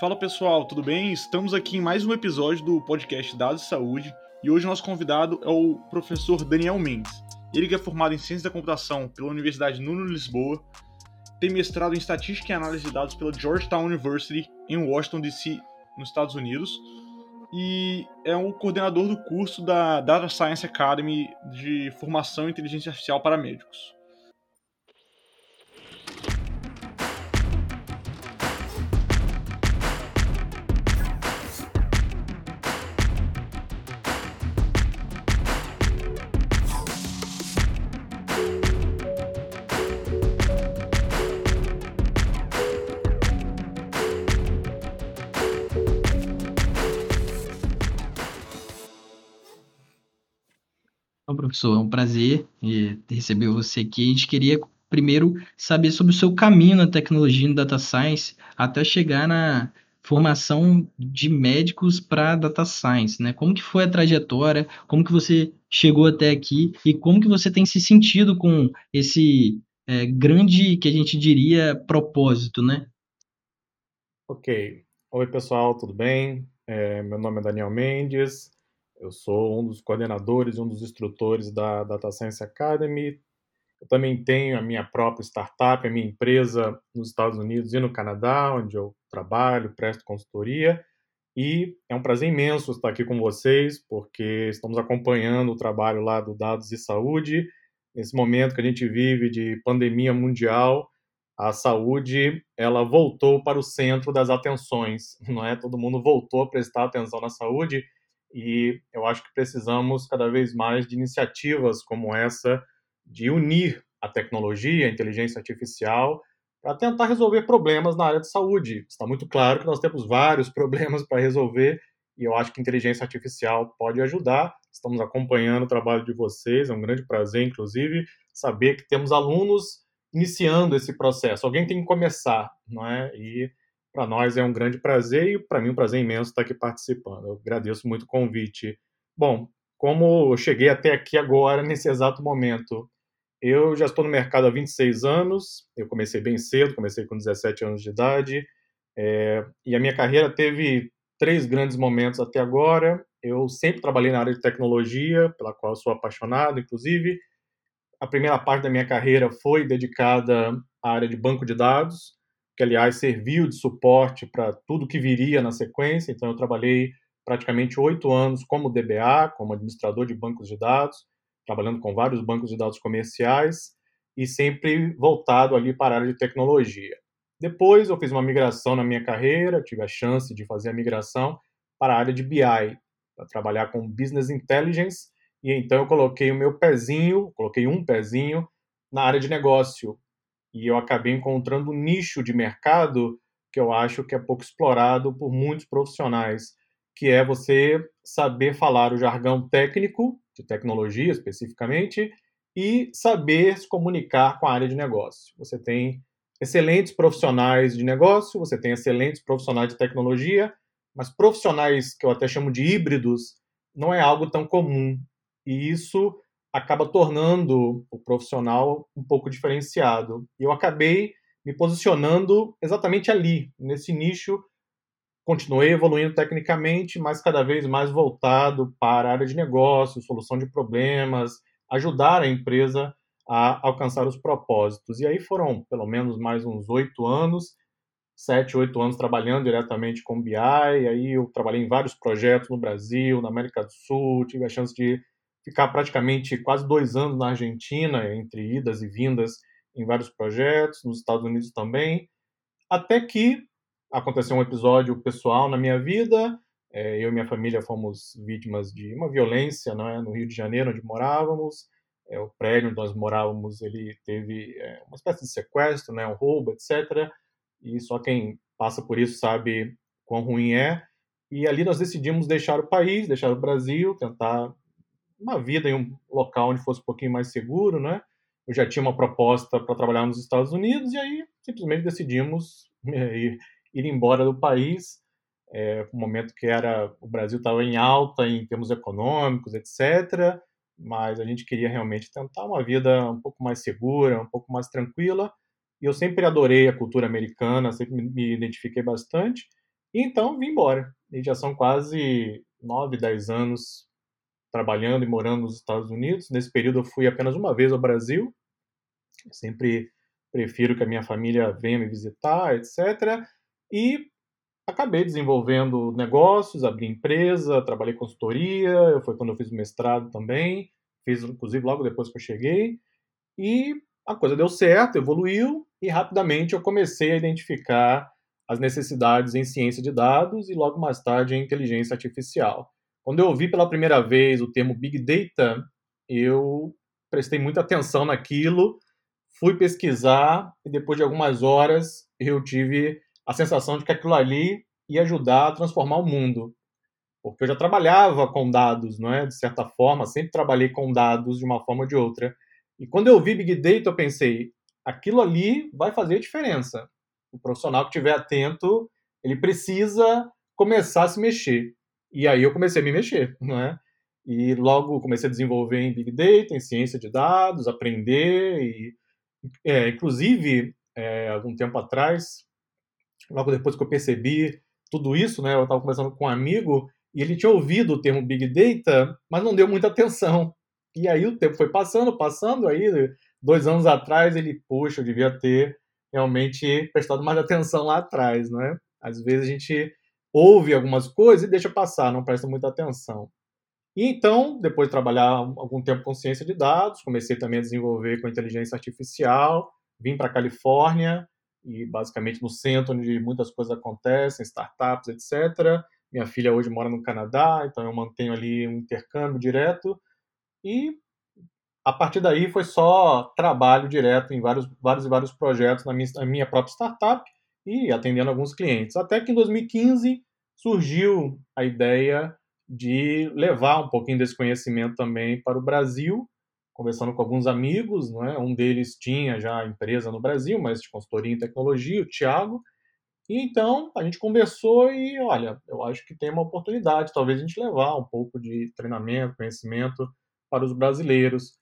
Fala pessoal, tudo bem? Estamos aqui em mais um episódio do podcast Dados de Saúde e hoje nosso convidado é o professor Daniel Mendes. Ele que é formado em Ciência da Computação pela Universidade Nuno Lisboa, tem mestrado em Estatística e Análise de Dados pela Georgetown University em Washington DC, nos Estados Unidos, e é o coordenador do curso da Data Science Academy de Formação em Inteligência Artificial para Médicos. Professor. É um prazer receber você aqui. A gente queria primeiro saber sobre o seu caminho na tecnologia no data science até chegar na formação de médicos para data science, né? Como que foi a trajetória? Como que você chegou até aqui e como que você tem se sentido com esse é, grande, que a gente diria, propósito, né? Ok. Oi, pessoal, tudo bem? É, meu nome é Daniel Mendes, eu sou um dos coordenadores, um dos instrutores da Data Science Academy. Eu também tenho a minha própria startup, a minha empresa nos Estados Unidos e no Canadá, onde eu trabalho, presto consultoria. E é um prazer imenso estar aqui com vocês, porque estamos acompanhando o trabalho lá do Dados e Saúde. Nesse momento que a gente vive de pandemia mundial, a saúde ela voltou para o centro das atenções, não é? Todo mundo voltou a prestar atenção na saúde e eu acho que precisamos cada vez mais de iniciativas como essa de unir a tecnologia, a inteligência artificial, para tentar resolver problemas na área de saúde. Está muito claro que nós temos vários problemas para resolver e eu acho que inteligência artificial pode ajudar. Estamos acompanhando o trabalho de vocês, é um grande prazer, inclusive, saber que temos alunos iniciando esse processo. Alguém tem que começar, não é? E para nós é um grande prazer e para mim um prazer imenso estar aqui participando. Eu agradeço muito o convite. Bom, como eu cheguei até aqui agora, nesse exato momento, eu já estou no mercado há 26 anos, eu comecei bem cedo, comecei com 17 anos de idade, é, e a minha carreira teve três grandes momentos até agora. Eu sempre trabalhei na área de tecnologia, pela qual sou apaixonado, inclusive. A primeira parte da minha carreira foi dedicada à área de banco de dados, que aliás serviu de suporte para tudo que viria na sequência. Então, eu trabalhei praticamente oito anos como DBA, como administrador de bancos de dados, trabalhando com vários bancos de dados comerciais e sempre voltado ali para a área de tecnologia. Depois, eu fiz uma migração na minha carreira, tive a chance de fazer a migração para a área de BI, para trabalhar com Business Intelligence, e então eu coloquei o meu pezinho, coloquei um pezinho na área de negócio, e eu acabei encontrando um nicho de mercado que eu acho que é pouco explorado por muitos profissionais, que é você saber falar o jargão técnico, de tecnologia especificamente, e saber se comunicar com a área de negócio. Você tem excelentes profissionais de negócio, você tem excelentes profissionais de tecnologia, mas profissionais que eu até chamo de híbridos não é algo tão comum. E isso acaba tornando o profissional um pouco diferenciado. E eu acabei me posicionando exatamente ali, nesse nicho. Continuei evoluindo tecnicamente, mas cada vez mais voltado para a área de negócio, solução de problemas, ajudar a empresa a alcançar os propósitos. E aí foram pelo menos mais uns oito anos, sete, oito anos trabalhando diretamente com BI. E aí eu trabalhei em vários projetos no Brasil, na América do Sul, tive a chance de ficar praticamente quase dois anos na Argentina, entre idas e vindas em vários projetos, nos Estados Unidos também, até que aconteceu um episódio pessoal na minha vida. É, eu e minha família fomos vítimas de uma violência né, no Rio de Janeiro, onde morávamos. É, o prédio onde nós morávamos ele teve é, uma espécie de sequestro, né, um roubo, etc. E só quem passa por isso sabe quão ruim é. E ali nós decidimos deixar o país, deixar o Brasil, tentar uma vida em um local onde fosse um pouquinho mais seguro, né? Eu já tinha uma proposta para trabalhar nos Estados Unidos e aí simplesmente decidimos é, ir, ir embora do país. É, um momento que era o Brasil estava em alta em termos econômicos, etc. Mas a gente queria realmente tentar uma vida um pouco mais segura, um pouco mais tranquila. E eu sempre adorei a cultura americana, sempre me identifiquei bastante. E então vim embora. E já são quase 9, 10 anos trabalhando e morando nos Estados Unidos. Nesse período eu fui apenas uma vez ao Brasil. Eu sempre prefiro que a minha família venha me visitar, etc. E acabei desenvolvendo negócios, abri empresa, trabalhei consultoria, foi quando eu fiz o mestrado também, fiz inclusive logo depois que eu cheguei, e a coisa deu certo, evoluiu, e rapidamente eu comecei a identificar as necessidades em ciência de dados e logo mais tarde em inteligência artificial. Quando eu ouvi pela primeira vez o termo Big Data, eu prestei muita atenção naquilo, fui pesquisar e depois de algumas horas eu tive a sensação de que aquilo ali ia ajudar a transformar o mundo. Porque eu já trabalhava com dados, não é? De certa forma, sempre trabalhei com dados de uma forma ou de outra. E quando eu vi Big Data, eu pensei, aquilo ali vai fazer diferença. O profissional que estiver atento, ele precisa começar a se mexer. E aí eu comecei a me mexer, não é? E logo comecei a desenvolver em Big Data, em ciência de dados, aprender e, é, inclusive, é, algum tempo atrás, logo depois que eu percebi tudo isso, né, eu estava conversando com um amigo e ele tinha ouvido o termo Big Data, mas não deu muita atenção. E aí o tempo foi passando, passando, aí dois anos atrás ele, puxa, eu devia ter realmente prestado mais atenção lá atrás, né? Às vezes a gente ouve algumas coisas e deixa passar, não presta muita atenção. E então, depois de trabalhar algum tempo com ciência de dados, comecei também a desenvolver com inteligência artificial, vim para a Califórnia, e basicamente no centro onde muitas coisas acontecem, startups, etc. Minha filha hoje mora no Canadá, então eu mantenho ali um intercâmbio direto e a partir daí foi só trabalho direto em vários, vários e vários projetos na minha, na minha própria startup e atendendo alguns clientes. Até que em 2015 surgiu a ideia de levar um pouquinho desse conhecimento também para o Brasil conversando com alguns amigos, é? um deles tinha já empresa no Brasil, mas de consultoria em tecnologia, o Thiago, e então a gente conversou e, olha, eu acho que tem uma oportunidade, talvez a gente levar um pouco de treinamento, conhecimento para os brasileiros.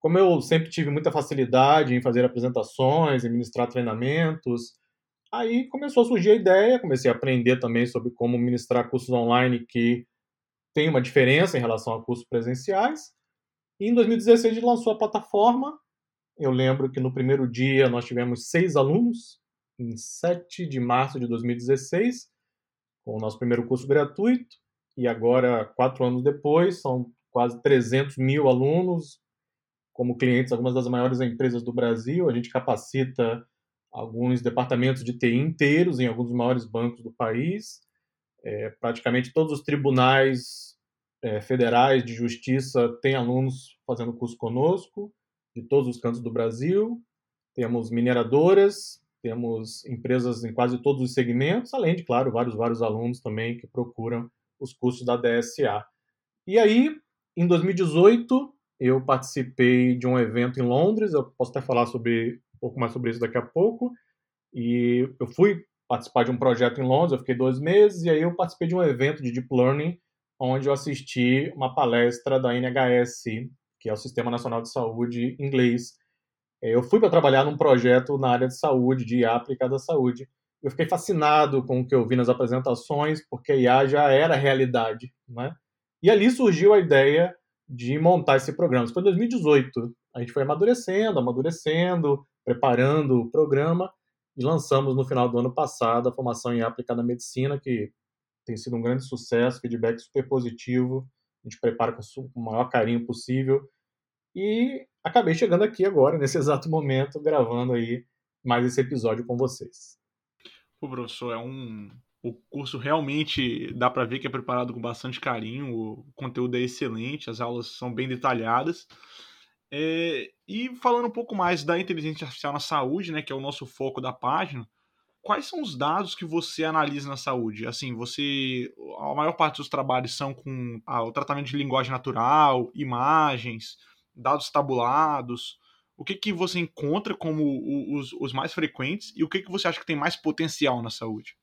Como eu sempre tive muita facilidade em fazer apresentações, em ministrar treinamentos, aí começou a surgir a ideia, comecei a aprender também sobre como ministrar cursos online que tem uma diferença em relação a cursos presenciais, e em 2016 a gente lançou a plataforma. Eu lembro que no primeiro dia nós tivemos seis alunos, em 7 de março de 2016, com o nosso primeiro curso gratuito. E agora, quatro anos depois, são quase 300 mil alunos como clientes, algumas das maiores empresas do Brasil. A gente capacita alguns departamentos de TI inteiros em alguns dos maiores bancos do país. É, praticamente todos os tribunais é, federais de justiça têm alunos fazendo curso conosco, de todos os cantos do Brasil. Temos mineradoras, temos empresas em quase todos os segmentos, além de, claro, vários, vários alunos também que procuram os cursos da DSA. E aí, em 2018, eu participei de um evento em Londres, eu posso até falar sobre pouco mais sobre isso daqui a pouco, e eu fui participar de um projeto em Londres, eu fiquei dois meses, e aí eu participei de um evento de Deep Learning onde eu assisti uma palestra da NHS, que é o Sistema Nacional de Saúde inglês. É, eu fui para trabalhar num projeto na área de saúde, de IA aplicada à saúde. Eu fiquei fascinado com o que eu vi nas apresentações, porque a IA já era realidade. Né? E ali surgiu a ideia de montar esse programa. Isso foi em 2018. A gente foi amadurecendo, amadurecendo, preparando o programa e lançamos no final do ano passado a formação em aplicada medicina, que tem sido um grande sucesso, feedback super positivo. A gente prepara com o maior carinho possível. E acabei chegando aqui agora, nesse exato momento, gravando aí mais esse episódio com vocês. O professor, é um. O curso realmente dá para ver que é preparado com bastante carinho, o conteúdo é excelente, as aulas são bem detalhadas. É... E falando um pouco mais da inteligência artificial na saúde, né, que é o nosso foco da página, quais são os dados que você analisa na saúde? Assim, você. A maior parte dos trabalhos são com ah, o tratamento de linguagem natural, imagens, dados tabulados. O que, que você encontra como os, os mais frequentes e o que, que você acha que tem mais potencial na saúde?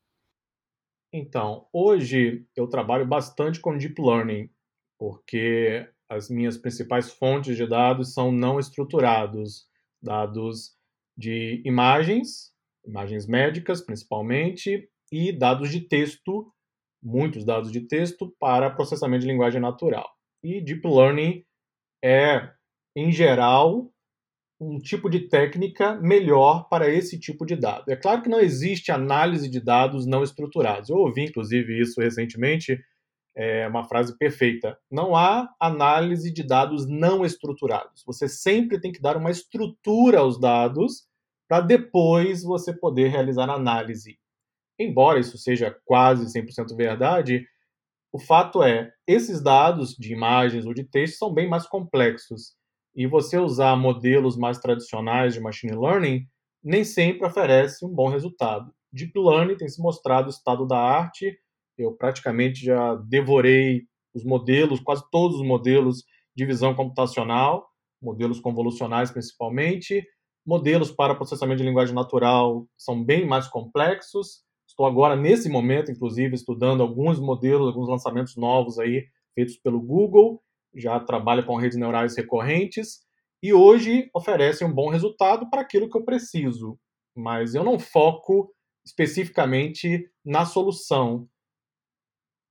Então, hoje eu trabalho bastante com Deep Learning, porque as minhas principais fontes de dados são não estruturados, dados de imagens imagens médicas principalmente, e dados de texto, muitos dados de texto, para processamento de linguagem natural. E Deep Learning é, em geral, um tipo de técnica melhor para esse tipo de dado. É claro que não existe análise de dados não estruturados. Eu ouvi, inclusive, isso recentemente, é uma frase perfeita. Não há análise de dados não estruturados. Você sempre tem que dar uma estrutura aos dados para depois você poder realizar análise. Embora isso seja quase 100% verdade, o fato é, esses dados de imagens ou de texto são bem mais complexos. E você usar modelos mais tradicionais de machine learning nem sempre oferece um bom resultado. Deep Learning tem se mostrado o estado da arte. Eu praticamente já devorei os modelos, quase todos os modelos de visão computacional, modelos convolucionais principalmente. Modelos para processamento de linguagem natural são bem mais complexos. Estou agora, nesse momento, inclusive, estudando alguns modelos, alguns lançamentos novos aí feitos pelo Google já trabalha com redes neurais recorrentes e hoje oferece um bom resultado para aquilo que eu preciso. Mas eu não foco especificamente na solução.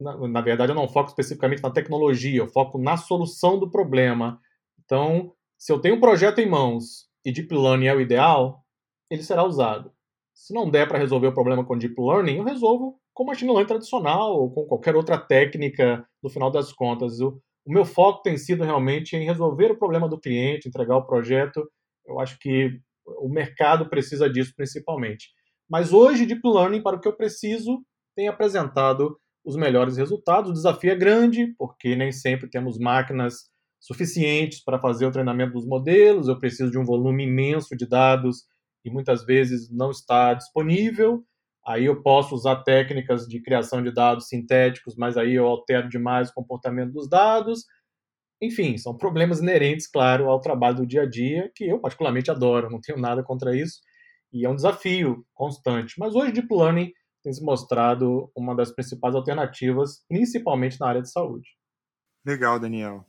Na, na, verdade, eu não foco especificamente na tecnologia, eu foco na solução do problema. Então, se eu tenho um projeto em mãos e Deep Learning é o ideal, ele será usado. Se não der para resolver o problema com Deep Learning, eu resolvo com Machine Learning tradicional ou com qualquer outra técnica, no final das contas. O, o meu foco tem sido realmente em resolver o problema do cliente, entregar o projeto. Eu acho que o mercado precisa disso principalmente. Mas hoje, Deep Learning, para o que eu preciso, tem apresentado os melhores resultados. O desafio é grande, porque nem sempre temos máquinas suficientes para fazer o treinamento dos modelos. Eu preciso de um volume imenso de dados e muitas vezes não está disponível. Aí eu posso usar técnicas de criação de dados sintéticos, mas aí eu altero demais o comportamento dos dados. Enfim, são problemas inerentes, claro, ao trabalho do dia a dia, que eu particularmente adoro, não tenho nada contra isso, e é um desafio constante. Mas hoje Deep Learning tem se mostrado uma das principais alternativas, principalmente na área de saúde. Legal, Daniel.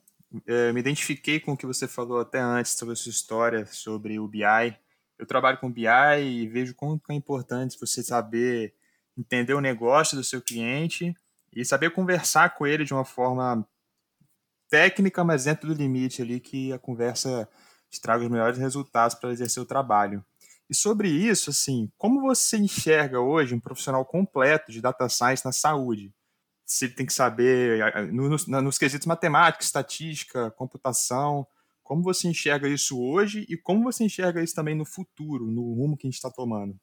É, me identifiquei com o que você falou até antes sobre a sua história sobre o BI eu trabalho com BI e vejo quanto é importante você saber entender o negócio do seu cliente e saber conversar com ele de uma forma técnica, mas dentro do limite ali que a conversa te traga os melhores resultados para exercer o trabalho. E sobre isso, assim, como você enxerga hoje um profissional completo de data science na saúde? Se ele tem que saber nos, nos quesitos matemática, estatística, computação, como você enxerga isso hoje e como você enxerga isso também no futuro, no rumo que a gente está tomando?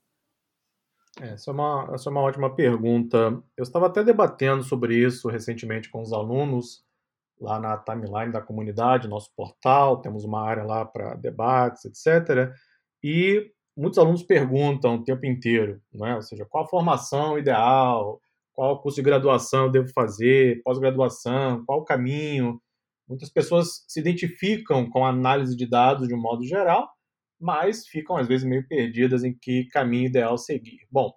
Essa é, uma, essa é uma ótima pergunta. Eu estava até debatendo sobre isso recentemente com os alunos lá na timeline da comunidade, nosso portal, temos uma área lá para debates, etc. E muitos alunos perguntam o tempo inteiro, né? ou seja, qual a formação ideal, qual curso de graduação eu devo fazer, pós-graduação, qual o caminho. Muitas pessoas se identificam com a análise de dados de um modo geral, mas ficam às vezes meio perdidas em que caminho ideal seguir. Bom,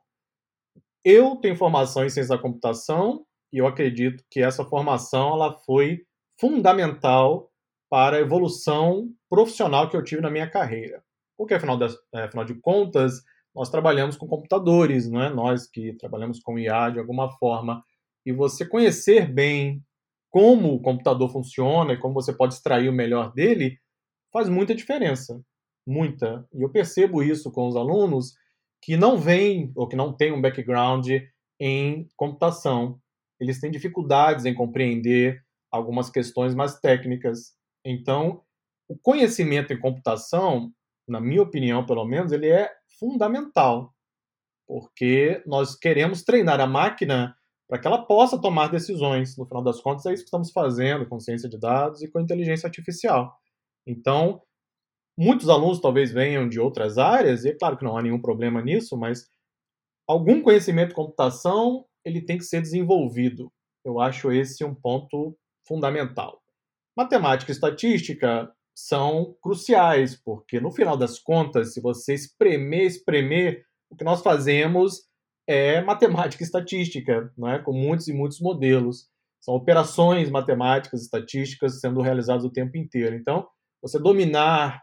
eu tenho formação em ciência da computação e eu acredito que essa formação ela foi fundamental para a evolução profissional que eu tive na minha carreira. Porque, afinal, de, é, afinal de contas, nós trabalhamos com computadores, não é? nós que trabalhamos com IA de alguma forma. E você conhecer bem como o computador funciona e como você pode extrair o melhor dele, faz muita diferença. Muita. E eu percebo isso com os alunos que não vêm ou que não têm um background em computação. Eles têm dificuldades em compreender algumas questões mais técnicas. Então, o conhecimento em computação, na minha opinião, pelo menos, ele é fundamental, porque nós queremos treinar a máquina para que ela possa tomar decisões. No final das contas, é isso que estamos fazendo com ciência de dados e com inteligência artificial. Então, muitos alunos talvez venham de outras áreas, e é claro que não há nenhum problema nisso, mas algum conhecimento de computação ele tem que ser desenvolvido. Eu acho esse um ponto fundamental. Matemática e estatística são cruciais, porque no final das contas, se você espremer, espremer, o que nós fazemos é matemática e estatística, não é? com muitos e muitos modelos. São operações matemáticas estatísticas sendo realizadas o tempo inteiro. Então, você dominar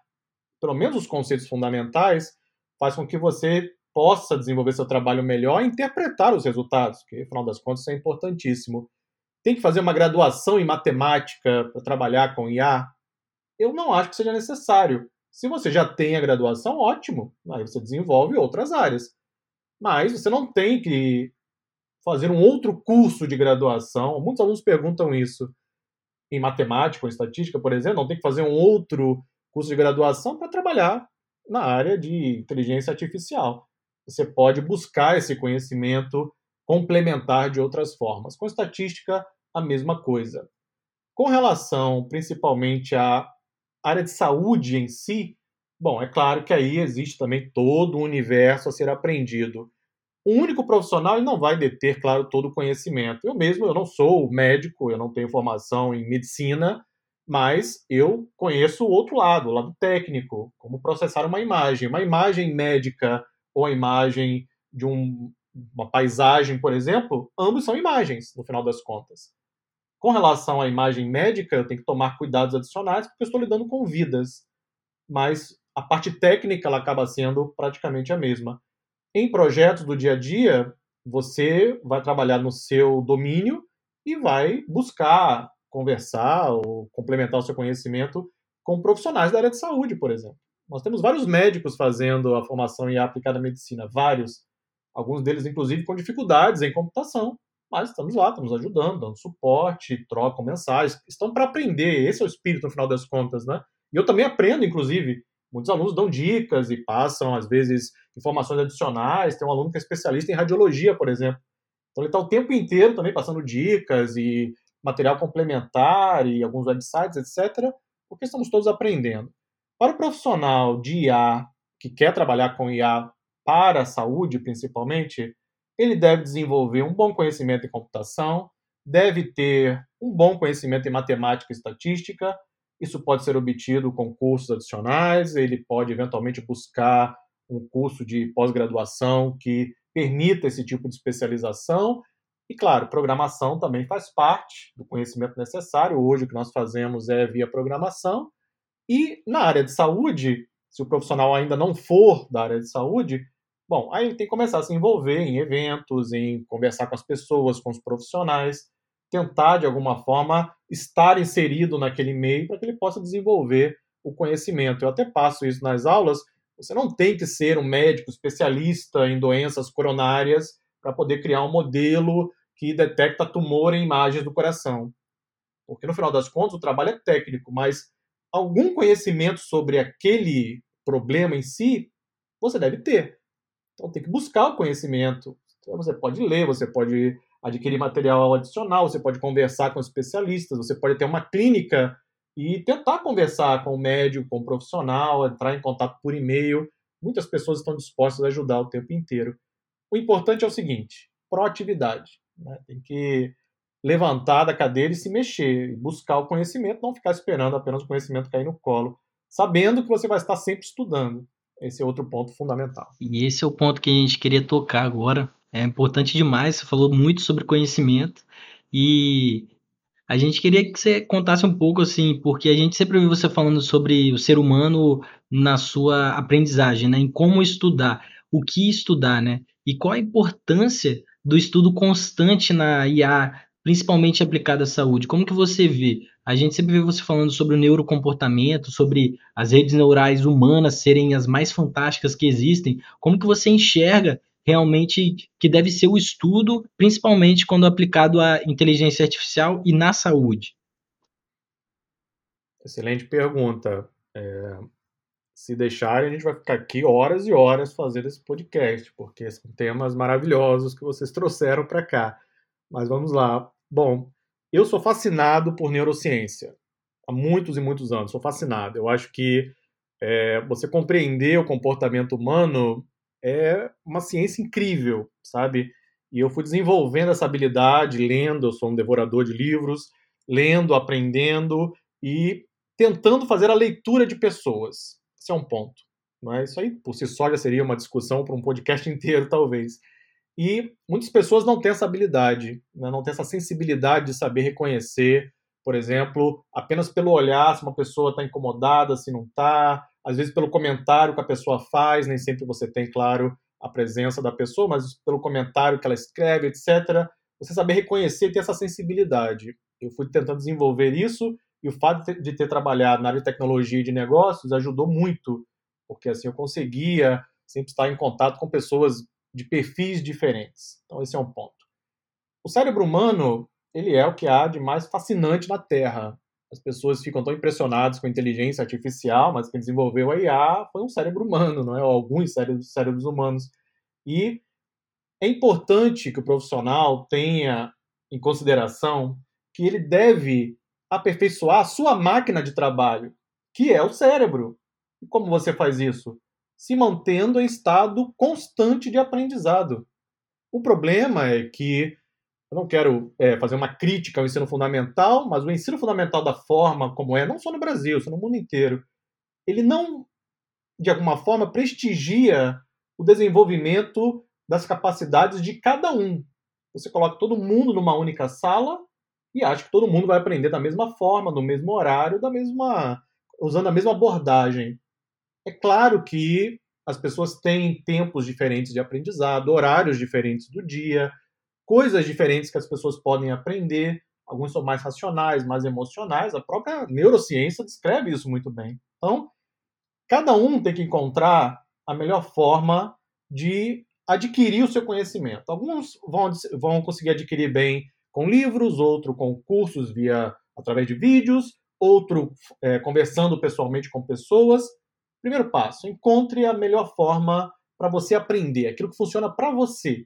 pelo menos os conceitos fundamentais faz com que você possa desenvolver seu trabalho melhor e interpretar os resultados, que, afinal das contas, é importantíssimo. Tem que fazer uma graduação em matemática para trabalhar com IA? Eu não acho que seja necessário. Se você já tem a graduação, ótimo. Aí você desenvolve outras áreas. Mas você não tem que fazer um outro curso de graduação. Muitos alunos perguntam isso em matemática ou em estatística, por exemplo, não tem que fazer um outro curso de graduação para trabalhar na área de inteligência artificial. Você pode buscar esse conhecimento complementar de outras formas. Com estatística, a mesma coisa. Com relação principalmente área de saúde em si, bom, é claro que aí existe também todo um universo a ser aprendido. Um único profissional não vai deter, claro, todo o conhecimento. Eu mesmo, eu não sou médico, eu não tenho formação em medicina, mas eu conheço o outro lado, o lado técnico, como processar uma imagem. Uma imagem médica ou a imagem de um, uma paisagem, por exemplo, ambos são imagens, no final das contas. Com relação à imagem médica, eu tenho que tomar cuidados adicionais, porque eu estou lidando com vidas. Mas a parte técnica ela acaba sendo praticamente a mesma. Em projetos do dia a dia, você vai trabalhar no seu domínio e vai buscar conversar ou complementar o seu conhecimento com profissionais da área de saúde, por exemplo. Nós temos vários médicos fazendo a formação em aplicada medicina, vários, alguns deles inclusive com dificuldades em computação, mas estamos lá, estamos ajudando, dando suporte, trocam mensagens, estão para aprender, esse é o espírito no final das contas, né? E eu também aprendo, inclusive, muitos alunos dão dicas e passam, às vezes, informações adicionais. Tem um aluno que é especialista em radiologia, por exemplo. Então ele está o tempo inteiro também passando dicas e material complementar e alguns websites, etc., porque estamos todos aprendendo. Para o profissional de IA que quer trabalhar com IA para a saúde, principalmente, ele deve desenvolver um bom conhecimento em computação, deve ter um bom conhecimento em matemática e estatística. Isso pode ser obtido com cursos adicionais, ele pode eventualmente buscar um curso de pós-graduação que permita esse tipo de especialização. E, claro, programação também faz parte do conhecimento necessário. Hoje, o que nós fazemos é via programação. E na área de saúde, se o profissional ainda não for da área de saúde, bom, aí ele tem que começar a se envolver em eventos, em conversar com as pessoas, com os profissionais, tentar, de alguma forma, estar inserido naquele meio para que ele possa desenvolver o conhecimento. Eu até passo isso nas aulas você não tem que ser um médico especialista em doenças coronárias para poder criar um modelo que detecta tumor em imagens do coração. Porque no final das contas o trabalho é técnico, mas algum conhecimento sobre aquele problema em si você deve ter. Então tem que buscar o conhecimento. Então, você pode ler, você pode adquirir material adicional, você pode conversar com especialistas, você pode ter uma clínica e tentar conversar com o médico, com o profissional, entrar em contato por e-mail. Muitas pessoas estão dispostas a ajudar o tempo inteiro. O importante é o seguinte: proatividade. Né? Tem que levantar da cadeira e se mexer, buscar o conhecimento, não ficar esperando apenas o conhecimento cair no colo, sabendo que você vai estar sempre estudando. Esse é outro ponto fundamental. E esse é o ponto que a gente queria tocar agora. É importante demais, você falou muito sobre conhecimento e a gente queria que você contasse um pouco, assim, porque a gente sempre ouviu você falando sobre o ser humano na sua aprendizagem, né? Em como estudar, o que estudar, né? E qual a importância do estudo constante na IA, principalmente aplicada à saúde. Como que você vê? A gente sempre vê você falando sobre o neurocomportamento, sobre as redes neurais humanas serem as mais fantásticas que existem. Como que você enxerga realmente que deve ser o estudo, principalmente quando aplicado à inteligência artificial e na saúde? Excelente pergunta. É, se deixarem, a gente vai ficar aqui horas e horas fazendo esse podcast, porque são temas maravilhosos que vocês trouxeram para cá. Mas vamos lá. Bom, eu sou fascinado por neurociência há muitos e muitos anos. Sou fascinado. Eu acho que é, você compreender o comportamento humano é uma ciência incrível, sabe? E eu fui desenvolvendo essa habilidade, lendo, eu sou um devorador de livros, lendo, aprendendo e tentando fazer a leitura de pessoas. Esse é um ponto. Mas isso aí, por si só, já seria uma discussão para um podcast inteiro, talvez. E muitas pessoas não têm essa habilidade, né? não têm essa sensibilidade de saber reconhecer, por exemplo, apenas pelo olhar se uma pessoa está incomodada, se não está, às vezes pelo comentário que a pessoa faz, nem sempre você tem, claro, a presença da pessoa, mas pelo comentário que ela escreve, etc. Você saber reconhecer e ter essa sensibilidade. Eu fui tentando desenvolver isso e o fato de ter trabalhado na área de tecnologia e de negócios ajudou muito, porque assim eu conseguia sempre estar em contato com pessoas de perfis diferentes. Então esse é um ponto. O cérebro humano, ele é o que há de mais fascinante na Terra. As pessoas ficam tão impressionadas com a inteligência artificial, mas quem desenvolveu a IA foi um cérebro humano, não é? Ou alguns cérebros, cérebros humanos. E é importante que o profissional tenha em consideração que ele deve aperfeiçoar a sua máquina de trabalho, que é o cérebro. E como você faz isso? Se mantendo em estado constante de aprendizado. O problema é que eu não quero é, fazer uma crítica ao ensino fundamental, mas o ensino fundamental da forma como é, não só no Brasil, só no mundo inteiro, ele não, de alguma forma, prestigia o desenvolvimento das capacidades de cada um. Você coloca todo mundo numa única sala e acha que todo mundo vai aprender da mesma forma, no mesmo horário, da mesma usando a mesma abordagem. É claro que as pessoas têm tempos diferentes de aprendizado, horários diferentes do dia, coisas diferentes que as pessoas podem aprender. Alguns são mais racionais, mais emocionais. A própria neurociência descreve isso muito bem. Então, cada um tem que encontrar a melhor forma de adquirir o seu conhecimento. Alguns vão, vão conseguir adquirir bem com livros, outro com cursos via através de vídeos, outro é, conversando pessoalmente com pessoas. Primeiro passo: encontre a melhor forma para você aprender, aquilo que funciona para você.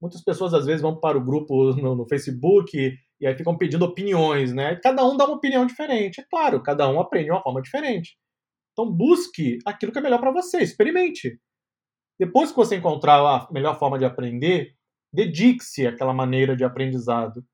Muitas pessoas às vezes vão para o grupo no, no Facebook e, aí ficam pedindo opiniões, né? Cada um dá uma opinião diferente. É claro, cada um aprende de uma forma diferente. Então busque aquilo que é melhor para você, experimente. Depois que você encontrar a melhor forma de aprender, dedique-se àquela maneira de aprendizado.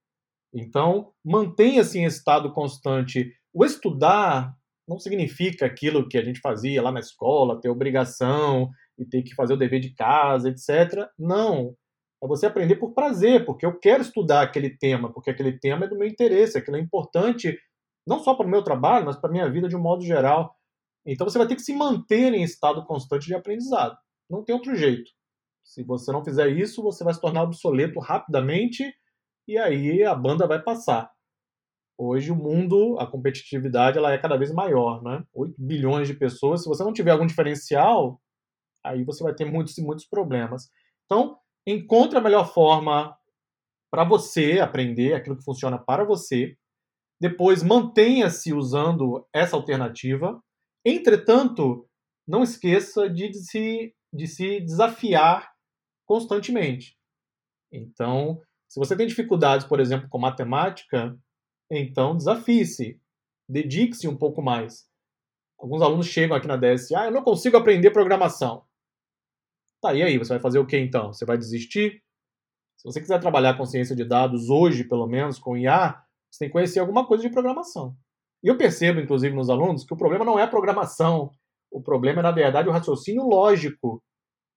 Então, mantenha-se em estado constante. O estudar não significa aquilo que a gente fazia lá na escola, ter obrigação e ter que fazer o dever de casa, etc. Não. É você aprender por prazer, porque eu quero estudar aquele tema, porque aquele tema é do meu interesse, aquilo é importante não só para o meu trabalho, mas para a minha vida de um modo geral. Então você vai ter que se manter em estado constante de aprendizado. Não tem outro jeito. Se você não fizer isso, você vai se tornar obsoleto rapidamente e aí a banda vai passar. Hoje o mundo, a competitividade, ela é cada vez maior, né? 8 bilhões de pessoas. Se você não tiver algum diferencial, aí você vai ter muitos e muitos problemas. Então, encontre a melhor forma para você aprender aquilo que funciona para você. Depois, mantenha-se usando essa alternativa. Entretanto, não esqueça de se de se desafiar constantemente. Então, se você tem dificuldades, por exemplo, com matemática, então desafie-se, dedique-se um pouco mais. Alguns alunos chegam aqui na DSA, ah, eu não consigo aprender programação. Tá, e aí, você vai fazer o que então? Você vai desistir? Se você quiser trabalhar com ciência de dados hoje, pelo menos, com IA, você tem que conhecer alguma coisa de programação. E eu percebo, inclusive, nos alunos, que o problema não é a programação, o problema é, na verdade, o raciocínio lógico.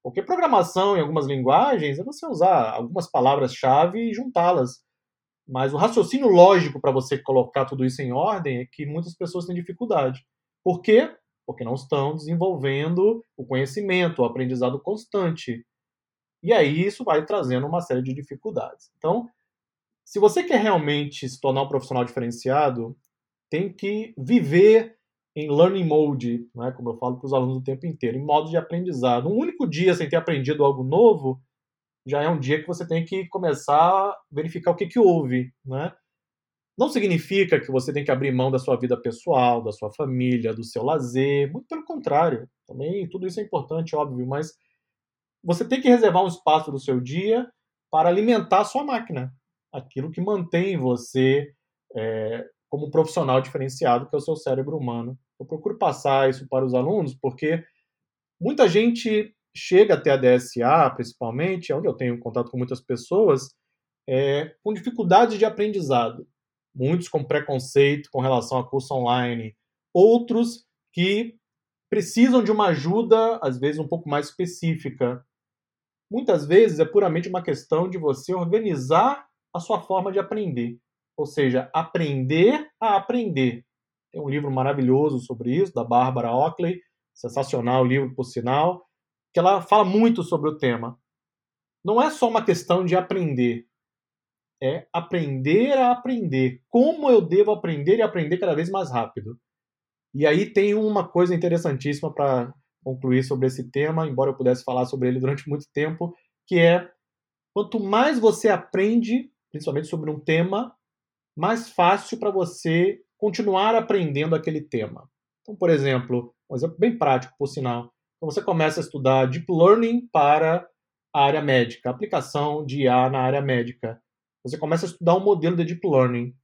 Porque programação em algumas linguagens é você usar algumas palavras-chave e juntá-las. Mas o raciocínio lógico para você colocar tudo isso em ordem é que muitas pessoas têm dificuldade. Por quê? Porque não estão desenvolvendo o conhecimento, o aprendizado constante. E aí isso vai trazendo uma série de dificuldades. Então, se você quer realmente se tornar um profissional diferenciado, tem que viver em learning mode, né, como eu falo para os alunos o tempo inteiro, em modo de aprendizado. Um único dia sem ter aprendido algo novo já é um dia que você tem que começar a verificar o que, que houve. Né? Não significa que você tem que abrir mão da sua vida pessoal, da sua família, do seu lazer, muito pelo contrário. Também tudo isso é importante, óbvio, mas você tem que reservar um espaço do seu dia para alimentar a sua máquina, aquilo que mantém você é, como profissional diferenciado, que é o seu cérebro humano. Eu procuro passar isso para os alunos porque muita gente chega até a DSA, principalmente, onde eu tenho contato com muitas pessoas, é, com dificuldades de aprendizado. Muitos com preconceito com relação a curso online, outros que precisam de uma ajuda, às vezes um pouco mais específica. Muitas vezes é puramente uma questão de você organizar a sua forma de aprender. Ou seja, aprender a aprender. Tem um livro maravilhoso sobre isso, da Bárbara Oakley, sensacional livro, por sinal. Que ela fala muito sobre o tema. Não é só uma questão de aprender, é aprender a aprender. Como eu devo aprender e aprender cada vez mais rápido. E aí tem uma coisa interessantíssima para concluir sobre esse tema, embora eu pudesse falar sobre ele durante muito tempo, que é quanto mais você aprende, principalmente sobre um tema, mais fácil para você continuar aprendendo aquele tema. Então, por exemplo, um exemplo bem prático, por sinal, então você começa a estudar Deep Learning para a área médica, aplicação de IA na área médica. Você começa a estudar um modelo de Deep Learning,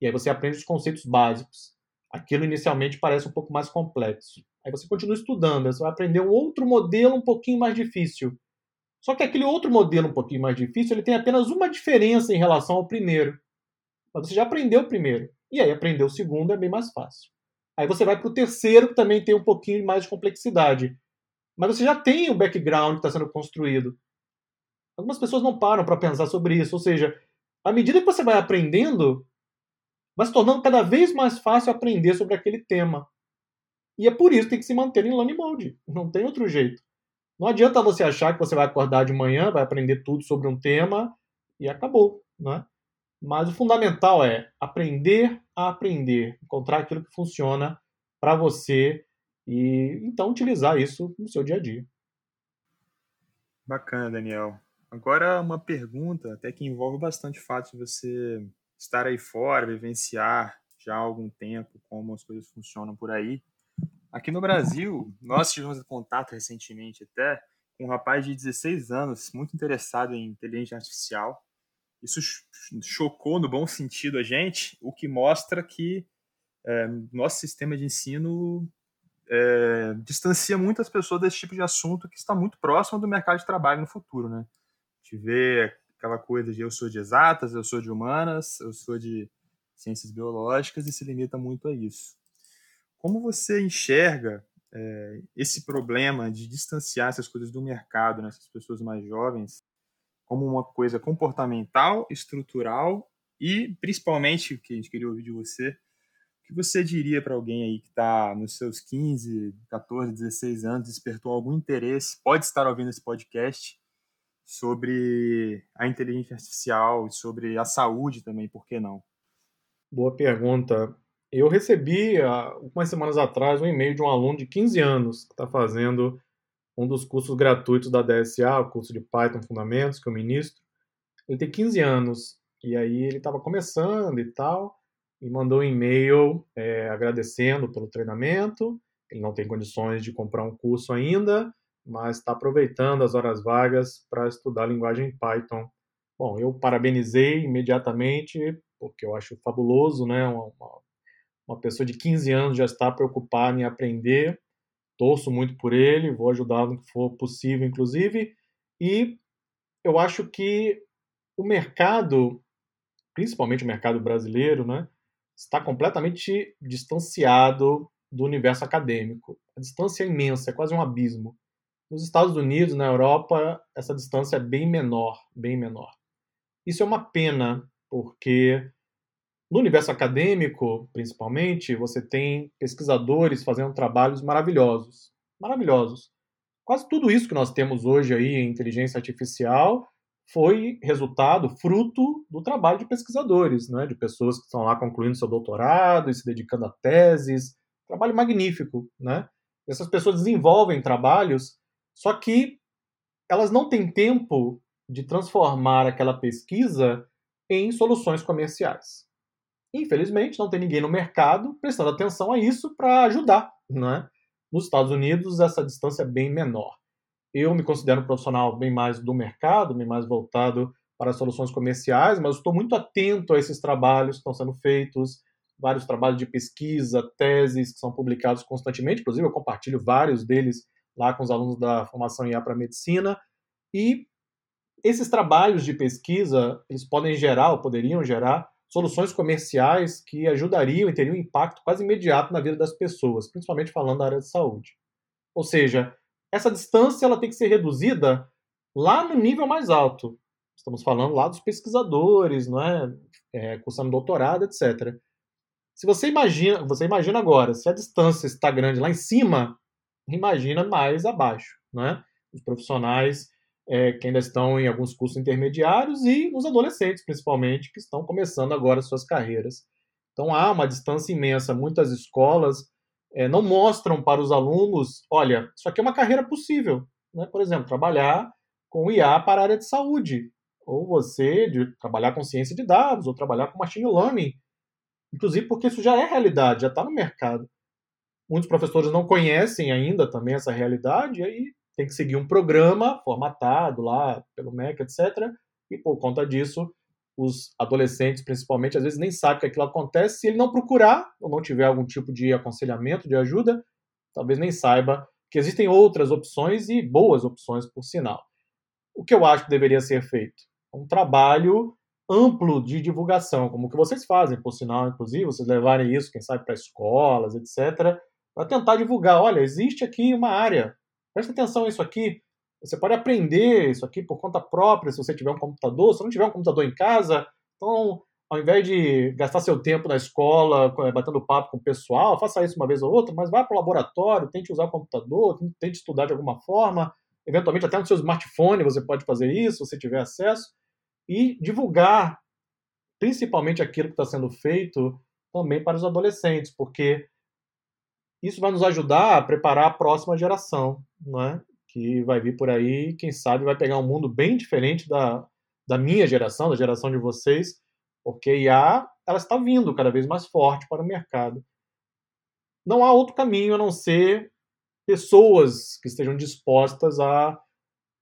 e aí você aprende os conceitos básicos. Aquilo inicialmente parece um pouco mais complexo. Aí você continua estudando, você vai aprender um outro modelo um pouquinho mais difícil. Só que aquele outro modelo um pouquinho mais difícil, ele tem apenas uma diferença em relação ao primeiro. Mas você já aprendeu o primeiro. E aí aprender o segundo é bem mais fácil. Aí você vai para o terceiro, que também tem um pouquinho mais de complexidade. Mas você já tem o background que está sendo construído. Algumas pessoas não param para pensar sobre isso. Ou seja, à medida que você vai aprendendo, vai se tornando cada vez mais fácil aprender sobre aquele tema. E é por isso que tem que se manter em learning mode. Não tem outro jeito. Não adianta você achar que você vai acordar de manhã, vai aprender tudo sobre um tema e acabou, né? Mas o fundamental é aprender a aprender, encontrar aquilo que funciona para você e então utilizar isso no seu dia a dia. Bacana, Daniel. Agora uma pergunta, até que envolve bastante o fato de você estar aí fora, vivenciar já há algum tempo como as coisas funcionam por aí. Aqui no Brasil, nós tivemos contato recentemente até com um rapaz de 16 anos, muito interessado em inteligência artificial. Isso chocou no bom sentido a gente, o que mostra que é, nosso sistema de ensino é, distancia muitas pessoas desse tipo de assunto que está muito próximo do mercado de trabalho no futuro, né? A gente vê aquela coisa de eu sou de exatas, eu sou de humanas, eu sou de ciências biológicas e se limita muito a isso. Como você enxerga é, esse problema de distanciar essas coisas do mercado, nessas né, pessoas mais jovens, como uma coisa comportamental, estrutural e, principalmente, o que a gente queria ouvir de você, que você diria para alguém aí que está nos seus 15, 14, 16 anos, despertou algum interesse, pode estar ouvindo esse podcast, sobre a inteligência artificial e sobre a saúde também, por que não? Boa pergunta. Eu recebi, há algumas semanas atrás, um e-mail de um aluno de 15 anos que está fazendo um dos cursos gratuitos da DSA, o curso de Python Fundamentos, que eu ministro. Ele tem 15 anos e aí ele estava começando e tal, e mandou um e-mail é, agradecendo pelo treinamento. Ele não tem condições de comprar um curso ainda, mas está aproveitando as horas vagas para estudar a linguagem Python. Bom, eu parabenizei imediatamente, porque eu acho fabuloso, né? Uma, uma pessoa de 15 anos já está preocupada em aprender. Torço muito por ele, vou ajudá-lo no que for possível, inclusive. E eu acho que o mercado, principalmente o mercado brasileiro, né, está completamente distanciado do universo acadêmico. A distância é imensa, é quase um abismo. Nos Estados Unidos, na Europa, essa distância é bem menor, bem menor. Isso é uma pena, porque no universo acadêmico, principalmente, você tem pesquisadores fazendo trabalhos maravilhosos, maravilhosos. Quase tudo isso que nós temos hoje aí em inteligência artificial foi resultado, fruto do trabalho de pesquisadores, né? de pessoas que estão lá concluindo seu doutorado e se dedicando a teses. Trabalho magnífico, né? Essas pessoas desenvolvem trabalhos só que elas não têm tempo de transformar aquela pesquisa em soluções comerciais. Infelizmente, não tem ninguém no mercado prestando atenção a isso para ajudar. Né? Nos Estados Unidos, essa distância é bem menor. Eu me considero um profissional bem mais do mercado, bem mais voltado para soluções comerciais, mas estou muito atento a esses trabalhos que estão sendo feitos, vários trabalhos de pesquisa, teses que são publicados constantemente, inclusive eu compartilho vários deles lá com os alunos da formação IA para medicina. E esses trabalhos de pesquisa, eles podem gerar, ou poderiam gerar, soluções comerciais que ajudariam e teriam um impacto quase imediato na vida das pessoas, principalmente falando da área de saúde. Ou seja, essa distância ela tem que ser reduzida lá no nível mais alto. Estamos falando lá dos pesquisadores, não é? é cursando doutorado, etc. Se você imagina, você imagina agora, se a distância está grande lá em cima, imagina mais abaixo, né? os profissionais é, que ainda estão em alguns cursos intermediários e os adolescentes, principalmente, que estão começando agora suas carreiras. Então há uma distância imensa. Muitas escolas é, não mostram para os alunos, olha, isso aqui é uma carreira possível. Né? Por exemplo, trabalhar com IA para a área de saúde, ou você de trabalhar com ciência de dados, ou trabalhar com machine learning. Inclusive porque isso já é realidade, já está no mercado. Muitos professores não conhecem ainda também essa realidade, e aí tem que seguir um programa formatado lá pelo MEC, etc. E por conta disso, os adolescentes, principalmente, às vezes nem sabem que aquilo acontece. Se ele não procurar ou não tiver algum tipo de aconselhamento, de ajuda, talvez nem saiba que existem outras opções e boas opções, por sinal. O que eu acho que deveria ser feito? Um trabalho amplo de divulgação, como o que vocês fazem, por sinal, inclusive, vocês levarem isso, quem sabe, para escolas, etc., para tentar divulgar. Olha, existe aqui uma área Presta atenção nisso aqui. Você pode aprender isso aqui por conta própria, se você tiver um computador. Se não tiver um computador em casa, então, ao invés de gastar seu tempo na escola, batendo papo com o pessoal, faça isso uma vez ou outra, mas vá para o laboratório, tente usar o computador, tente estudar de alguma forma. Eventualmente, até no seu smartphone você pode fazer isso, se você tiver acesso. E divulgar, principalmente aquilo que está sendo feito, também para os adolescentes, porque isso vai nos ajudar a preparar a próxima geração, né? Que vai vir por aí, quem sabe vai pegar um mundo bem diferente da, da minha geração, da geração de vocês, porque IA ela está vindo cada vez mais forte para o mercado. Não há outro caminho a não ser pessoas que estejam dispostas a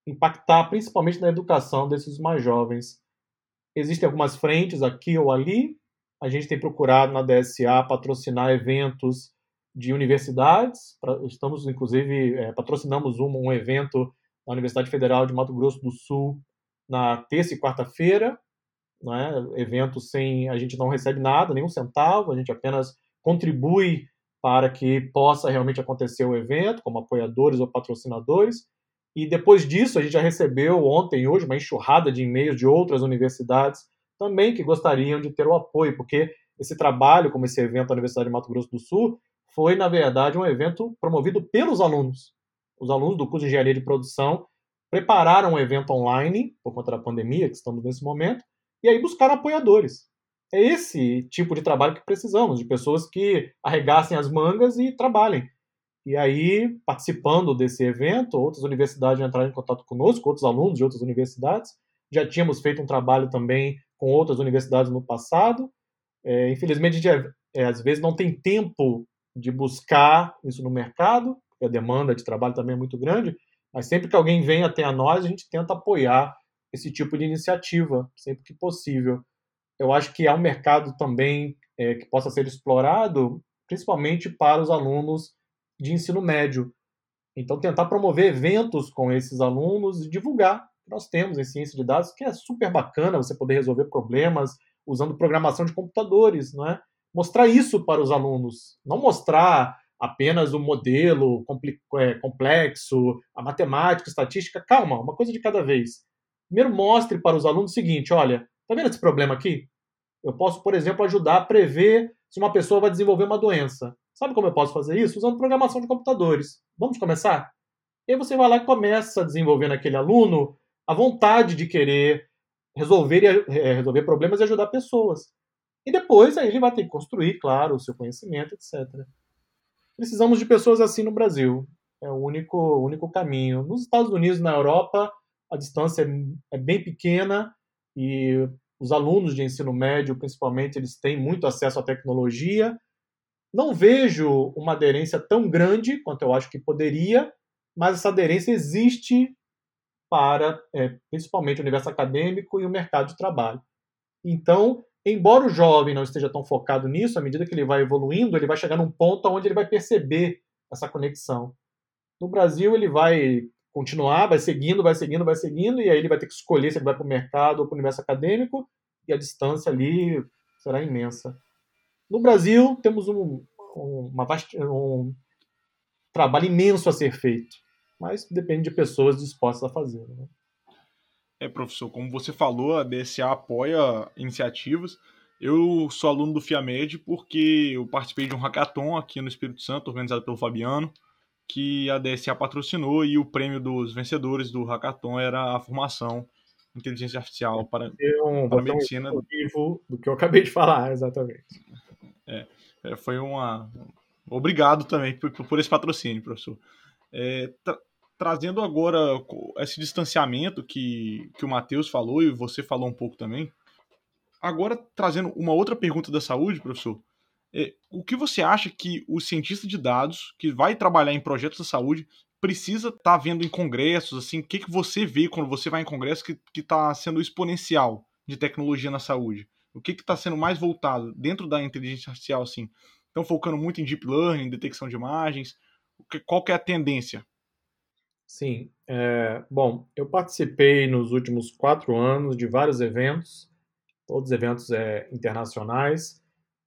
impactar, principalmente na educação desses mais jovens. Existem algumas frentes aqui ou ali. A gente tem procurado na DSA patrocinar eventos de universidades. Estamos, inclusive, é, patrocinamos um, um evento na Universidade Federal de Mato Grosso do Sul na terça e quarta-feira. É? Evento sem. A gente não recebe nada, nenhum centavo, a gente apenas contribui para que possa realmente acontecer o evento, como apoiadores ou patrocinadores. E depois disso, a gente já recebeu ontem e hoje uma enxurrada de e-mails de outras universidades também que gostariam de ter o apoio, porque esse trabalho, como esse evento da Universidade de Mato Grosso do Sul, foi, na verdade, um evento promovido pelos alunos. Os alunos do curso de Engenharia de Produção prepararam um evento online, por conta da pandemia que estamos nesse momento, e aí buscaram apoiadores. É esse tipo de trabalho que precisamos, de pessoas que arregassem as mangas e trabalhem. E aí, participando desse evento, outras universidades entraram em contato conosco, outros alunos de outras universidades. Já tínhamos feito um trabalho também com outras universidades no passado. É, infelizmente, a gente, é, às vezes, não tem tempo de buscar isso no mercado, porque a demanda de trabalho também é muito grande, mas sempre que alguém vem até a nós, a gente tenta apoiar esse tipo de iniciativa, sempre que possível. Eu acho que há um mercado também é, que possa ser explorado, principalmente para os alunos de ensino médio. Então, tentar promover eventos com esses alunos e divulgar. Nós temos em ciência de dados, que é super bacana você poder resolver problemas usando programação de computadores, não é? Mostrar isso para os alunos, não mostrar apenas o modelo é, complexo, a matemática, a estatística. Calma, uma coisa de cada vez. Primeiro, mostre para os alunos o seguinte: olha, está vendo esse problema aqui? Eu posso, por exemplo, ajudar a prever se uma pessoa vai desenvolver uma doença. Sabe como eu posso fazer isso? Usando programação de computadores. Vamos começar? E aí você vai lá e começa a desenvolver naquele aluno a vontade de querer resolver, é, resolver problemas e ajudar pessoas. E depois aí ele vai ter que construir, claro, o seu conhecimento, etc. Precisamos de pessoas assim no Brasil. É o único, único caminho. Nos Estados Unidos, na Europa, a distância é, é bem pequena e os alunos de ensino médio, principalmente, eles têm muito acesso à tecnologia. Não vejo uma aderência tão grande quanto eu acho que poderia, mas essa aderência existe para, é, principalmente, o universo acadêmico e o mercado de trabalho. Então, embora o jovem não esteja tão focado nisso, à medida que ele vai evoluindo, ele vai chegar num ponto onde ele vai perceber essa conexão. No Brasil, ele vai continuar, vai seguindo, vai seguindo, vai seguindo, e aí ele vai ter que escolher se ele vai para o mercado ou para o universo acadêmico, e a distância ali será imensa. No Brasil, temos um, uma um trabalho imenso a ser feito, mas depende de pessoas dispostas a fazer. Né? É, professor, como você falou, a DSA apoia iniciativas. Eu sou aluno do FIAMED porque eu participei de um hackathon aqui no Espírito Santo, organizado pelo Fabiano. que a DSA patrocinou e o prêmio dos vencedores do hackathon era a formação inteligência artificial para, um, para a medicina. Um do que eu acabei de falar, exatamente. É, é, foi uma. Obrigado também por, por esse patrocínio, professor. É, tra trazendo agora esse distanciamento que, que o Matheus falou e você falou um pouco também. Agora, trazendo uma outra pergunta da saúde, professor. É, o que você acha que o cientista de dados que vai trabalhar em projetos da saúde precisa estar tá vendo em congressos, assim, o que, que você vê quando você vai em congresso que está sendo exponencial de tecnologia na saúde? O que está sendo mais voltado dentro da inteligência artificial, assim? Estão focando muito em deep learning, detecção de imagens? Qual que é a tendência? Sim. É, bom, eu participei nos últimos quatro anos de vários eventos, todos eventos é, internacionais,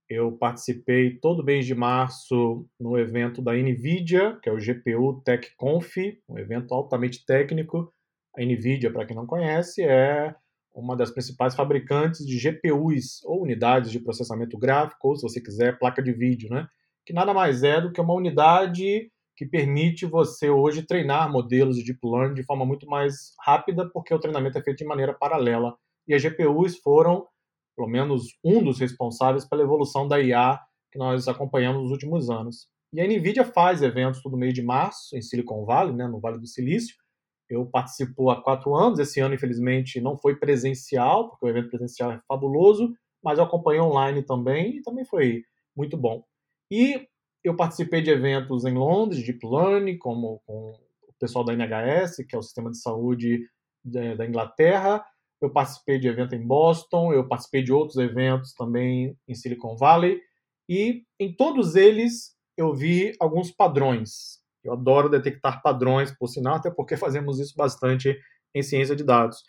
eu participei todo mês de março no evento da NVIDIA, que é o GPU TechConf, um evento altamente técnico. A NVIDIA, para quem não conhece, é uma das principais fabricantes de GPUs, ou unidades de processamento gráfico, ou, se você quiser, placa de vídeo, né? que nada mais é do que uma unidade que permite você hoje treinar modelos de deep learning de forma muito mais rápida, porque o treinamento é feito de maneira paralela. E as GPUs foram pelo menos um dos responsáveis pela evolução da IA que nós acompanhamos nos últimos anos. E a NVIDIA faz eventos todo mês de março em Silicon Valley, né, no Vale do Silício. Eu participo há quatro anos, esse ano, infelizmente, não foi presencial, porque o evento presencial é fabuloso, mas eu acompanhei online também e também foi muito bom. E eu participei de eventos em Londres, de Learning, como com o pessoal da NHS, que é o sistema de saúde da Inglaterra, eu participei de evento em Boston, eu participei de outros eventos também em Silicon Valley, e em todos eles eu vi alguns padrões. Eu adoro detectar padrões, por sinal, até porque fazemos isso bastante em ciência de dados.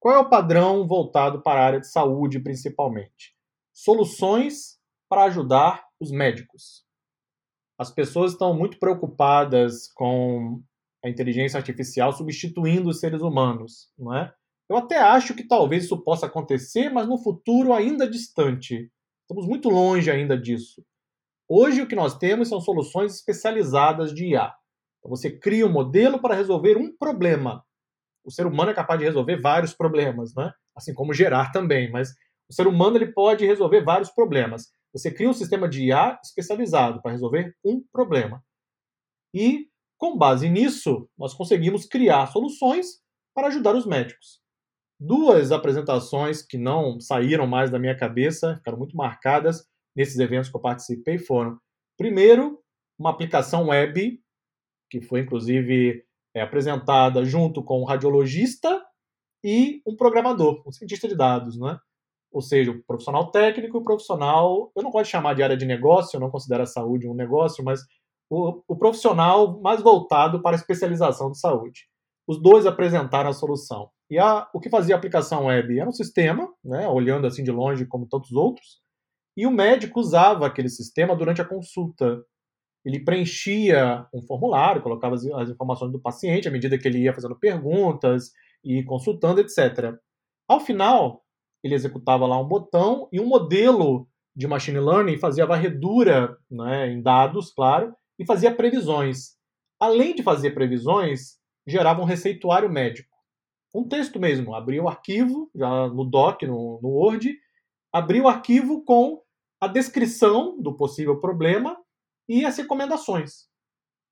Qual é o padrão voltado para a área de saúde, principalmente? Soluções para ajudar os médicos. As pessoas estão muito preocupadas com a inteligência artificial substituindo os seres humanos, não é? Eu até acho que talvez isso possa acontecer, mas no futuro ainda distante. Estamos muito longe ainda disso. Hoje o que nós temos são soluções especializadas de IA. Então, você cria um modelo para resolver um problema. O ser humano é capaz de resolver vários problemas, né? assim como gerar também, mas o ser humano ele pode resolver vários problemas. Você cria um sistema de IA especializado para resolver um problema. E, com base nisso, nós conseguimos criar soluções para ajudar os médicos duas apresentações que não saíram mais da minha cabeça, ficaram muito marcadas nesses eventos que eu participei foram, primeiro, uma aplicação web, que foi inclusive é, apresentada junto com um radiologista e um programador, um cientista de dados, né? Ou seja, o profissional técnico e o profissional, eu não gosto chamar de área de negócio, eu não considero a saúde um negócio, mas o, o profissional mais voltado para a especialização de saúde. Os dois apresentaram a solução. E a, o que fazia a aplicação web era um sistema, né, olhando assim de longe como tantos outros, e o médico usava aquele sistema durante a consulta. Ele preenchia um formulário, colocava as, as informações do paciente à medida que ele ia fazendo perguntas e consultando, etc. Ao final, ele executava lá um botão e um modelo de machine learning fazia varredura né, em dados, claro, e fazia previsões. Além de fazer previsões, gerava um receituário médico um texto mesmo. Abri o arquivo, já no doc, no, no Word, abri o arquivo com a descrição do possível problema e as recomendações.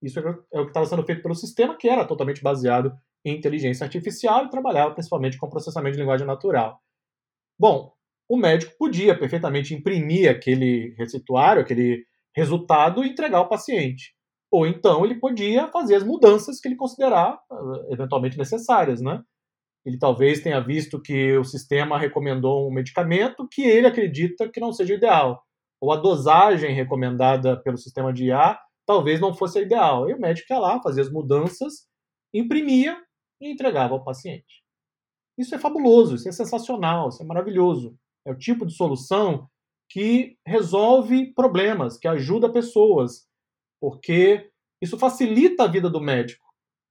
Isso é o que estava sendo feito pelo sistema, que era totalmente baseado em inteligência artificial e trabalhava principalmente com processamento de linguagem natural. Bom, o médico podia perfeitamente imprimir aquele receituário, aquele resultado e entregar ao paciente. Ou então ele podia fazer as mudanças que ele considerar eh, eventualmente necessárias, né? Ele talvez tenha visto que o sistema recomendou um medicamento que ele acredita que não seja ideal. Ou a dosagem recomendada pelo sistema de IA talvez não fosse a ideal. E o médico ia lá, fazia as mudanças, imprimia e entregava ao paciente. Isso é fabuloso, isso é sensacional, isso é maravilhoso. É o tipo de solução que resolve problemas, que ajuda pessoas, porque isso facilita a vida do médico,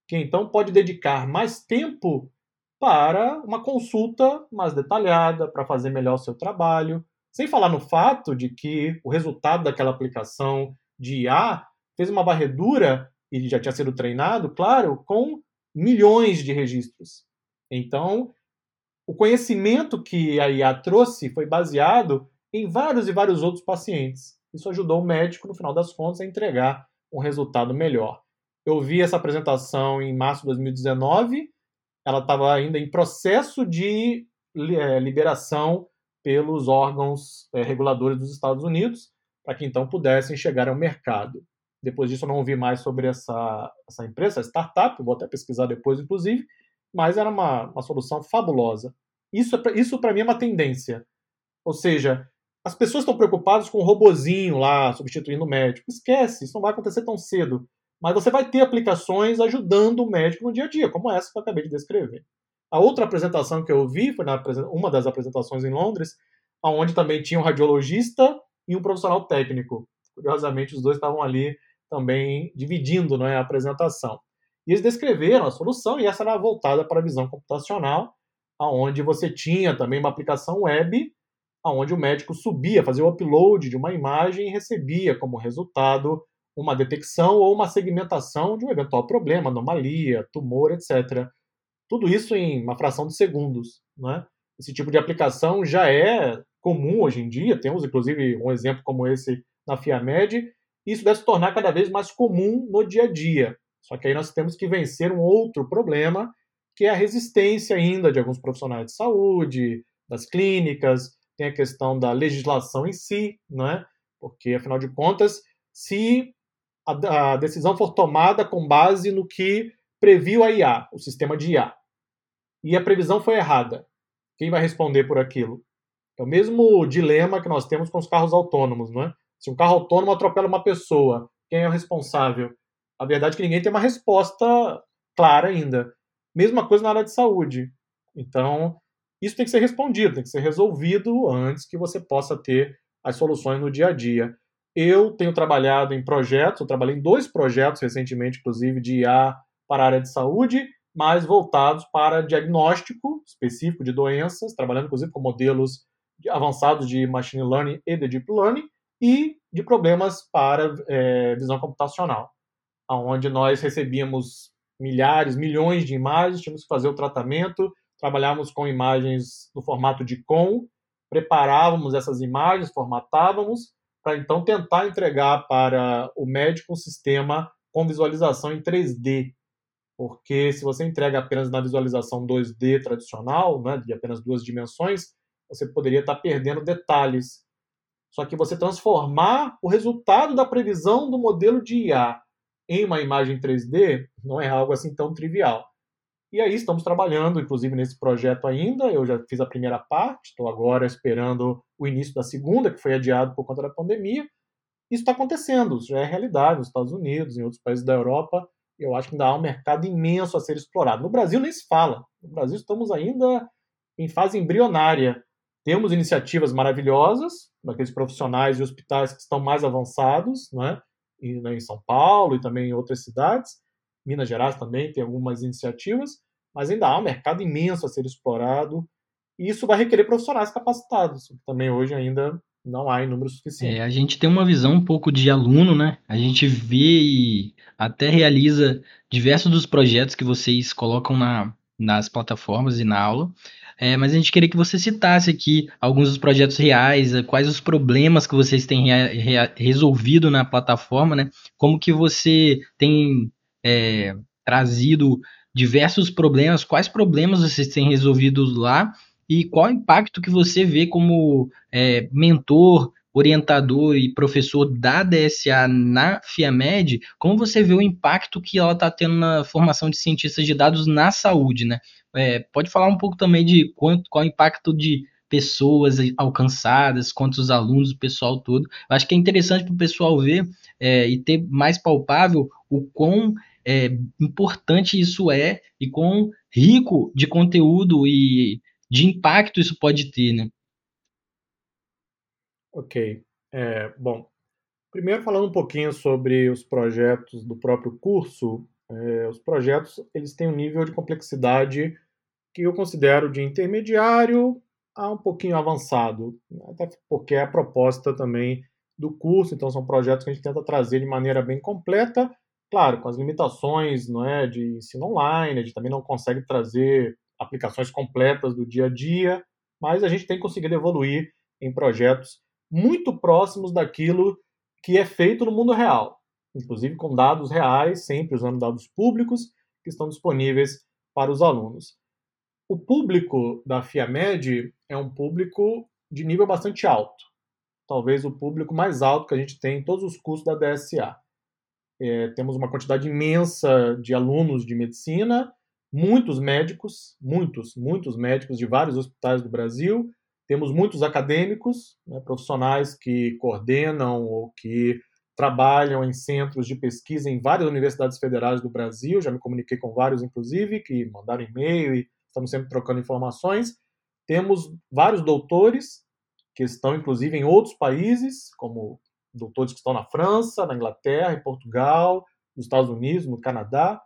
que então pode dedicar mais tempo para uma consulta mais detalhada, para fazer melhor o seu trabalho. Sem falar no fato de que o resultado daquela aplicação de IA fez uma varredura e já tinha sido treinado, claro, com milhões de registros. Então, o conhecimento que a IA trouxe foi baseado em vários e vários outros pacientes. Isso ajudou o médico, no final das contas, a entregar um resultado melhor. Eu vi essa apresentação em março de 2019, ela estava ainda em processo de é, liberação pelos órgãos é, reguladores dos Estados Unidos, para que então pudessem chegar ao mercado. Depois disso, eu não ouvi mais sobre essa, essa empresa, essa startup, vou até pesquisar depois, inclusive, mas era uma, uma solução fabulosa. Isso, é isso para mim é uma tendência. Ou seja, as pessoas estão preocupadas com o robozinho lá substituindo o médico. Esquece, isso não vai acontecer tão cedo. Mas você vai ter aplicações ajudando o médico no dia a dia, como essa que eu acabei de descrever. A outra apresentação que eu vi foi na, uma das apresentações em Londres, onde também tinha um radiologista e um profissional técnico. Curiosamente, os dois estavam ali também dividindo é, a apresentação. E eles descreveram a solução, e essa era voltada para a visão computacional, onde você tinha também uma aplicação web, onde o médico subia, fazia o upload de uma imagem e recebia como resultado uma detecção ou uma segmentação de um eventual problema, anomalia, tumor, etc. Tudo isso em uma fração de segundos. Né? Esse tipo de aplicação já é comum hoje em dia, temos inclusive um exemplo como esse na FIAMED, e isso deve se tornar cada vez mais comum no dia a dia. Só que aí nós temos que vencer um outro problema, que é a resistência ainda de alguns profissionais de saúde, das clínicas, tem a questão da legislação em si, né? porque afinal de contas, se a, a decisão for tomada com base no que previu a IA, o sistema de IA, e a previsão foi errada, quem vai responder por aquilo? É o mesmo dilema que nós temos com os carros autônomos, não é? Se um carro autônomo atropela uma pessoa, quem é o responsável? A verdade é que ninguém tem uma resposta clara ainda. Mesma coisa na área de saúde. Então, isso tem que ser respondido, tem que ser resolvido antes que você possa ter as soluções no dia a dia. Eu tenho trabalhado em projetos, eu trabalhei em dois projetos recentemente, inclusive, de IA para a área de saúde, mais voltados para diagnóstico específico de doenças, trabalhando inclusive com modelos avançados de machine learning e de deep learning, e de problemas para é, visão computacional, onde nós recebíamos milhares, milhões de imagens, tínhamos que fazer o tratamento, trabalhávamos com imagens no formato de COM, preparávamos essas imagens, formatávamos, para então tentar entregar para o médico um sistema com visualização em 3D. Porque se você entrega apenas na visualização 2D tradicional, né, de apenas duas dimensões, você poderia estar perdendo detalhes. Só que você transformar o resultado da previsão do modelo de IA em uma imagem 3D não é algo assim tão trivial. E aí estamos trabalhando, inclusive, nesse projeto ainda. Eu já fiz a primeira parte, estou agora esperando o início da segunda, que foi adiado por conta da pandemia. Isso está acontecendo, isso já é realidade nos Estados Unidos, em outros países da Europa. Eu acho que ainda há um mercado imenso a ser explorado. No Brasil nem se fala. No Brasil estamos ainda em fase embrionária. Temos iniciativas maravilhosas, daqueles profissionais e hospitais que estão mais avançados, né? Né, em São Paulo e também em outras cidades. Minas Gerais também tem algumas iniciativas, mas ainda há um mercado imenso a ser explorado e isso vai requerer profissionais capacitados, que também hoje ainda não há em número suficiente. É, a gente tem uma visão um pouco de aluno, né? A gente vê e até realiza diversos dos projetos que vocês colocam na, nas plataformas e na aula, é, mas a gente queria que você citasse aqui alguns dos projetos reais, é, quais os problemas que vocês têm resolvido na plataforma, né? Como que você tem é, trazido diversos problemas, quais problemas vocês têm resolvido lá e qual o impacto que você vê como é, mentor, orientador e professor da DSA na FIAMED, como você vê o impacto que ela está tendo na formação de cientistas de dados na saúde, né? É, pode falar um pouco também de quanto, qual o impacto de pessoas alcançadas, quantos alunos, o pessoal todo. Eu acho que é interessante para o pessoal ver é, e ter mais palpável o quão é, importante isso é e quão rico de conteúdo e de impacto isso pode ter, né? Ok. É, bom, primeiro falando um pouquinho sobre os projetos do próprio curso, é, os projetos eles têm um nível de complexidade que eu considero de intermediário a um pouquinho avançado, até porque é a proposta também do curso, então são projetos que a gente tenta trazer de maneira bem completa, claro, com as limitações não é, de ensino online, a gente também não consegue trazer aplicações completas do dia a dia, mas a gente tem conseguido evoluir em projetos muito próximos daquilo que é feito no mundo real, inclusive com dados reais, sempre usando dados públicos que estão disponíveis para os alunos. O público da FIAMED é um público de nível bastante alto, talvez o público mais alto que a gente tem em todos os cursos da DSA. É, temos uma quantidade imensa de alunos de medicina, muitos médicos, muitos, muitos médicos de vários hospitais do Brasil, temos muitos acadêmicos, né, profissionais que coordenam ou que trabalham em centros de pesquisa em várias universidades federais do Brasil. Já me comuniquei com vários, inclusive, que mandaram e-mail e estamos sempre trocando informações. Temos vários doutores que estão, inclusive, em outros países, como doutores que estão na França, na Inglaterra, em Portugal, nos Estados Unidos, no Canadá.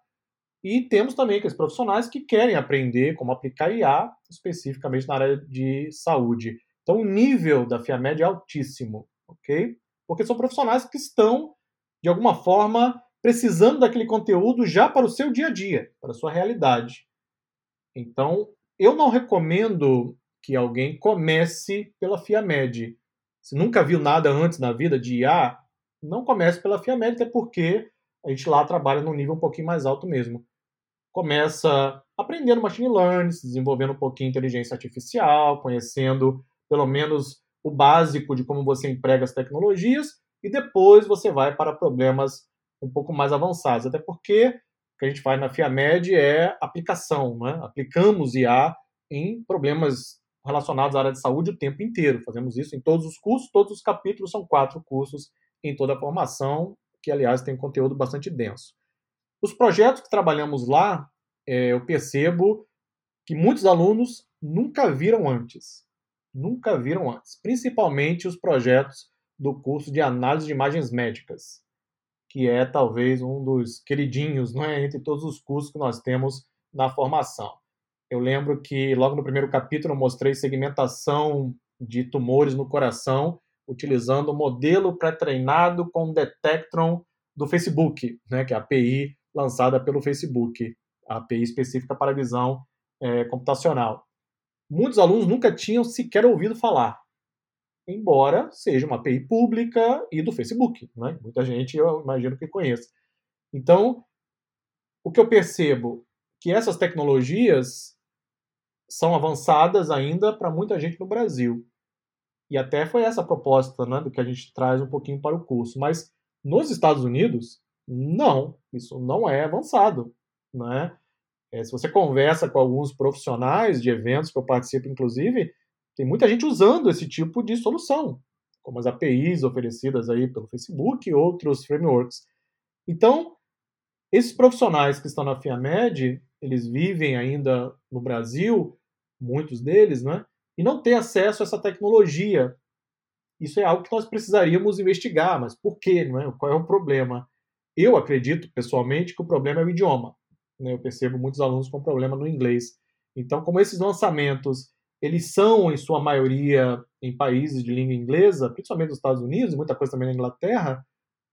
E temos também aqueles profissionais que querem aprender como aplicar IA, especificamente na área de saúde. Então, o nível da FIAMED é altíssimo, ok? Porque são profissionais que estão, de alguma forma, precisando daquele conteúdo já para o seu dia a dia, para a sua realidade. Então, eu não recomendo que alguém comece pela FIAMED. Se nunca viu nada antes na vida de IA, não comece pela FIAMED, até porque a gente lá trabalha num nível um pouquinho mais alto mesmo. Começa aprendendo machine learning, desenvolvendo um pouquinho inteligência artificial, conhecendo pelo menos o básico de como você emprega as tecnologias, e depois você vai para problemas um pouco mais avançados. Até porque o que a gente faz na FIAMED é aplicação, né? aplicamos IA em problemas relacionados à área de saúde o tempo inteiro. Fazemos isso em todos os cursos, todos os capítulos são quatro cursos em toda a formação, que aliás tem conteúdo bastante denso. Os projetos que trabalhamos lá, é, eu percebo que muitos alunos nunca viram antes. Nunca viram antes. Principalmente os projetos do curso de análise de imagens médicas, que é talvez um dos queridinhos não é, entre todos os cursos que nós temos na formação. Eu lembro que logo no primeiro capítulo eu mostrei segmentação de tumores no coração utilizando o modelo pré-treinado com Detectron do Facebook, né, que é a API lançada pelo Facebook, a API específica para visão é, computacional. Muitos alunos nunca tinham sequer ouvido falar, embora seja uma API pública e do Facebook. Né? Muita gente, eu imagino que conheça. Então, o que eu percebo que essas tecnologias são avançadas ainda para muita gente no Brasil. E até foi essa a proposta né, do que a gente traz um pouquinho para o curso. Mas nos Estados Unidos, não, isso não é avançado. Né? É, se você conversa com alguns profissionais de eventos que eu participo, inclusive, tem muita gente usando esse tipo de solução, como as APIs oferecidas aí pelo Facebook e outros frameworks. Então, esses profissionais que estão na FIAMED, eles vivem ainda no Brasil, muitos deles, né? E não têm acesso a essa tecnologia. Isso é algo que nós precisaríamos investigar, mas por quê? Não é? Qual é o problema? Eu acredito, pessoalmente, que o problema é o idioma. Né? Eu percebo muitos alunos com problema no inglês. Então, como esses lançamentos eles são, em sua maioria, em países de língua inglesa, principalmente nos Estados Unidos, muita coisa também na Inglaterra,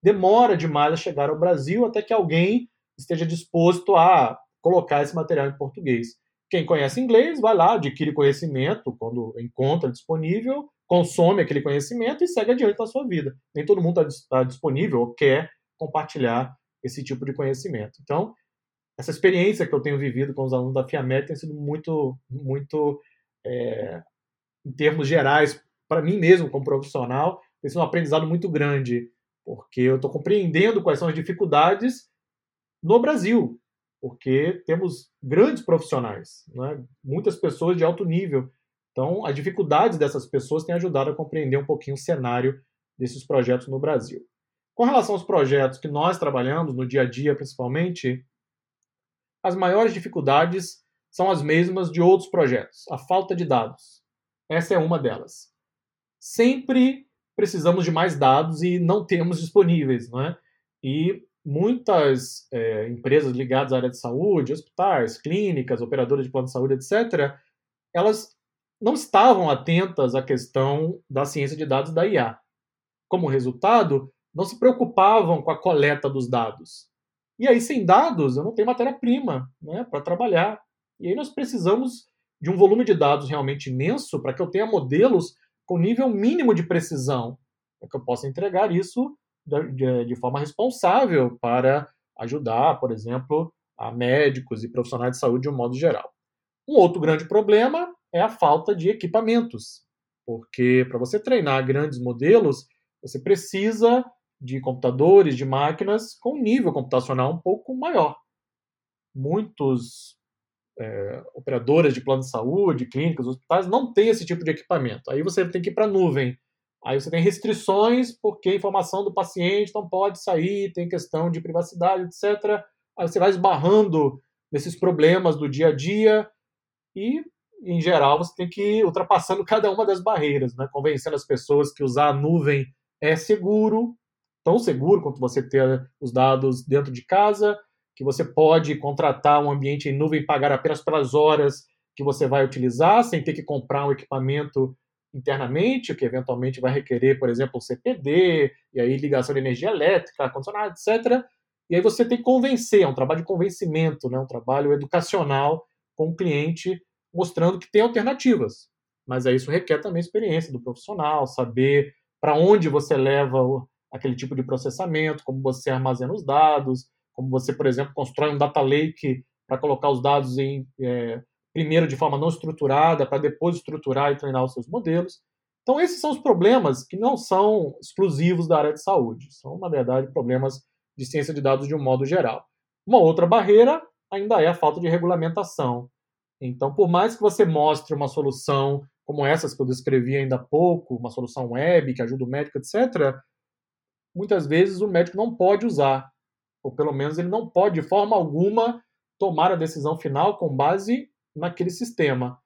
demora demais a chegar ao Brasil até que alguém esteja disposto a colocar esse material em português. Quem conhece inglês vai lá, adquire conhecimento quando encontra disponível, consome aquele conhecimento e segue adiante na sua vida. Nem todo mundo está disponível ou quer compartilhar esse tipo de conhecimento. Então, essa experiência que eu tenho vivido com os alunos da FIAMED tem sido muito, muito, é, em termos gerais, para mim mesmo, como profissional, tem sido um aprendizado muito grande, porque eu estou compreendendo quais são as dificuldades no Brasil, porque temos grandes profissionais, né? muitas pessoas de alto nível. Então, as dificuldades dessas pessoas têm ajudado a compreender um pouquinho o cenário desses projetos no Brasil. Com relação aos projetos que nós trabalhamos no dia a dia, principalmente, as maiores dificuldades são as mesmas de outros projetos, a falta de dados. Essa é uma delas. Sempre precisamos de mais dados e não temos disponíveis, não é? E muitas é, empresas ligadas à área de saúde, hospitais, clínicas, operadoras de plano de saúde, etc., elas não estavam atentas à questão da ciência de dados da IA. Como resultado, não se preocupavam com a coleta dos dados. E aí, sem dados, eu não tenho matéria-prima né, para trabalhar. E aí nós precisamos de um volume de dados realmente imenso para que eu tenha modelos com nível mínimo de precisão, para que eu possa entregar isso de, de forma responsável para ajudar, por exemplo, a médicos e profissionais de saúde de um modo geral. Um outro grande problema é a falta de equipamentos, porque para você treinar grandes modelos, você precisa de computadores, de máquinas com nível computacional um pouco maior. Muitos é, operadoras de plano de saúde, clínicas, hospitais não têm esse tipo de equipamento. Aí você tem que ir para a nuvem. Aí você tem restrições porque a informação do paciente não pode sair, tem questão de privacidade, etc. Aí você vai esbarrando nesses problemas do dia a dia e, em geral, você tem que ir ultrapassando cada uma das barreiras, né? convencendo as pessoas que usar a nuvem é seguro, tão seguro quanto você ter os dados dentro de casa, que você pode contratar um ambiente em nuvem e pagar apenas pelas horas que você vai utilizar, sem ter que comprar um equipamento internamente, o que eventualmente vai requerer, por exemplo, CPD, e aí ligação de energia elétrica, ar-condicionado, etc. E aí você tem que convencer, é um trabalho de convencimento, né? um trabalho educacional com o cliente, mostrando que tem alternativas. Mas aí isso requer também experiência do profissional, saber para onde você leva aquele tipo de processamento, como você armazena os dados, como você, por exemplo, constrói um data lake para colocar os dados em é, primeiro de forma não estruturada, para depois estruturar e treinar os seus modelos. Então, esses são os problemas que não são exclusivos da área de saúde, são, na verdade, problemas de ciência de dados de um modo geral. Uma outra barreira ainda é a falta de regulamentação. Então, por mais que você mostre uma solução como essas que eu descrevi ainda há pouco, uma solução web que ajuda o médico, etc., muitas vezes o médico não pode usar, ou pelo menos ele não pode, de forma alguma, tomar a decisão final com base naquele sistema,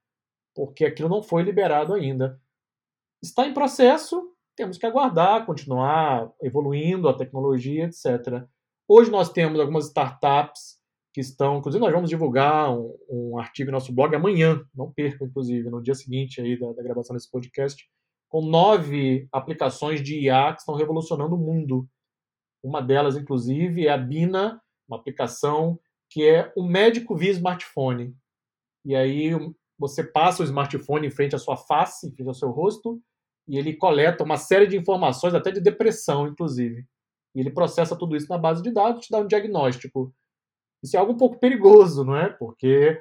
porque aquilo não foi liberado ainda. Está em processo, temos que aguardar, continuar evoluindo a tecnologia, etc. Hoje nós temos algumas startups que estão, inclusive nós vamos divulgar um, um artigo no nosso blog amanhã, não perca, inclusive, no dia seguinte aí da, da gravação desse podcast, com nove aplicações de IA que estão revolucionando o mundo. Uma delas, inclusive, é a Bina, uma aplicação que é o médico via smartphone. E aí você passa o smartphone em frente à sua face, em frente ao seu rosto, e ele coleta uma série de informações, até de depressão, inclusive. E ele processa tudo isso na base de dados e te dá um diagnóstico. Isso é algo um pouco perigoso, não é? Porque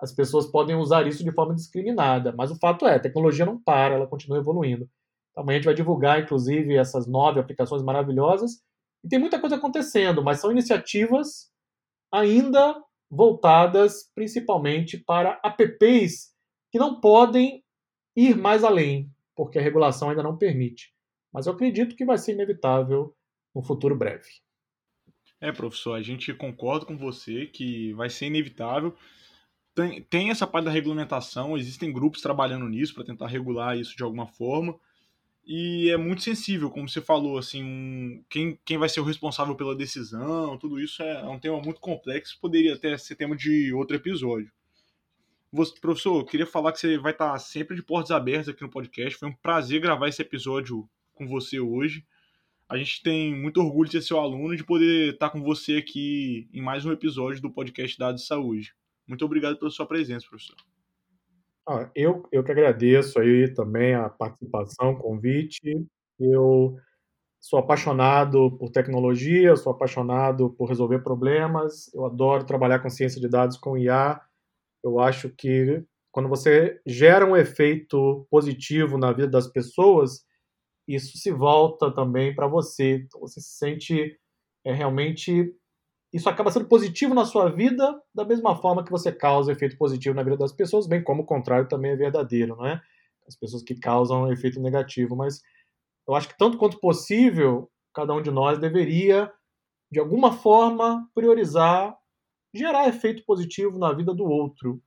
as pessoas podem usar isso de forma discriminada. Mas o fato é, a tecnologia não para, ela continua evoluindo. Então, amanhã a gente vai divulgar, inclusive, essas nove aplicações maravilhosas. E tem muita coisa acontecendo, mas são iniciativas ainda voltadas principalmente para apps que não podem ir mais além, porque a regulação ainda não permite. Mas eu acredito que vai ser inevitável no futuro breve. É, professor, a gente concorda com você que vai ser inevitável tem, tem essa parte da regulamentação, existem grupos trabalhando nisso para tentar regular isso de alguma forma. E é muito sensível, como você falou, assim, um, quem, quem vai ser o responsável pela decisão, tudo isso é, é um tema muito complexo, poderia até ser tema de outro episódio. Você, professor, eu queria falar que você vai estar sempre de portas abertas aqui no podcast. Foi um prazer gravar esse episódio com você hoje. A gente tem muito orgulho de ser seu aluno e de poder estar com você aqui em mais um episódio do podcast Dados de Saúde. Muito obrigado pela sua presença, professor. Ah, eu, eu que agradeço aí também a participação, o convite. Eu sou apaixonado por tecnologia, sou apaixonado por resolver problemas, eu adoro trabalhar com ciência de dados com IA. Eu acho que quando você gera um efeito positivo na vida das pessoas, isso se volta também para você. Então, você se sente é, realmente isso acaba sendo positivo na sua vida, da mesma forma que você causa efeito positivo na vida das pessoas, bem como o contrário também é verdadeiro, não é? As pessoas que causam efeito negativo. Mas eu acho que tanto quanto possível, cada um de nós deveria, de alguma forma, priorizar gerar efeito positivo na vida do outro,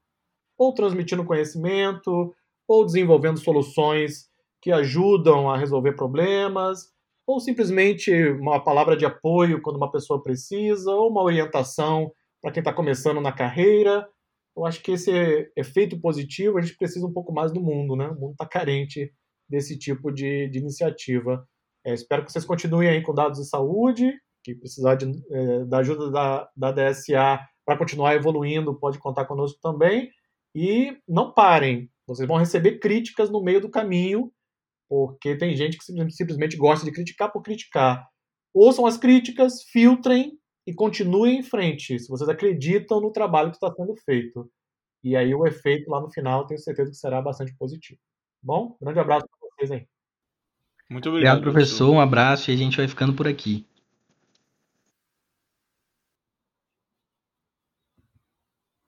ou transmitindo conhecimento, ou desenvolvendo soluções que ajudam a resolver problemas, ou simplesmente uma palavra de apoio quando uma pessoa precisa, ou uma orientação para quem está começando na carreira. Eu acho que esse efeito positivo a gente precisa um pouco mais do mundo, né? O mundo está carente desse tipo de, de iniciativa. É, espero que vocês continuem aí com dados de saúde que precisar de, é, da ajuda da, da DSA para continuar evoluindo, pode contar conosco também. E não parem, vocês vão receber críticas no meio do caminho, porque tem gente que simplesmente gosta de criticar por criticar. Ouçam as críticas, filtrem e continuem em frente, se vocês acreditam no trabalho que está sendo feito. E aí o efeito lá no final, tenho certeza que será bastante positivo. Bom, grande abraço para vocês aí. Muito obrigado, obrigado professor. professor. Um abraço e a gente vai ficando por aqui.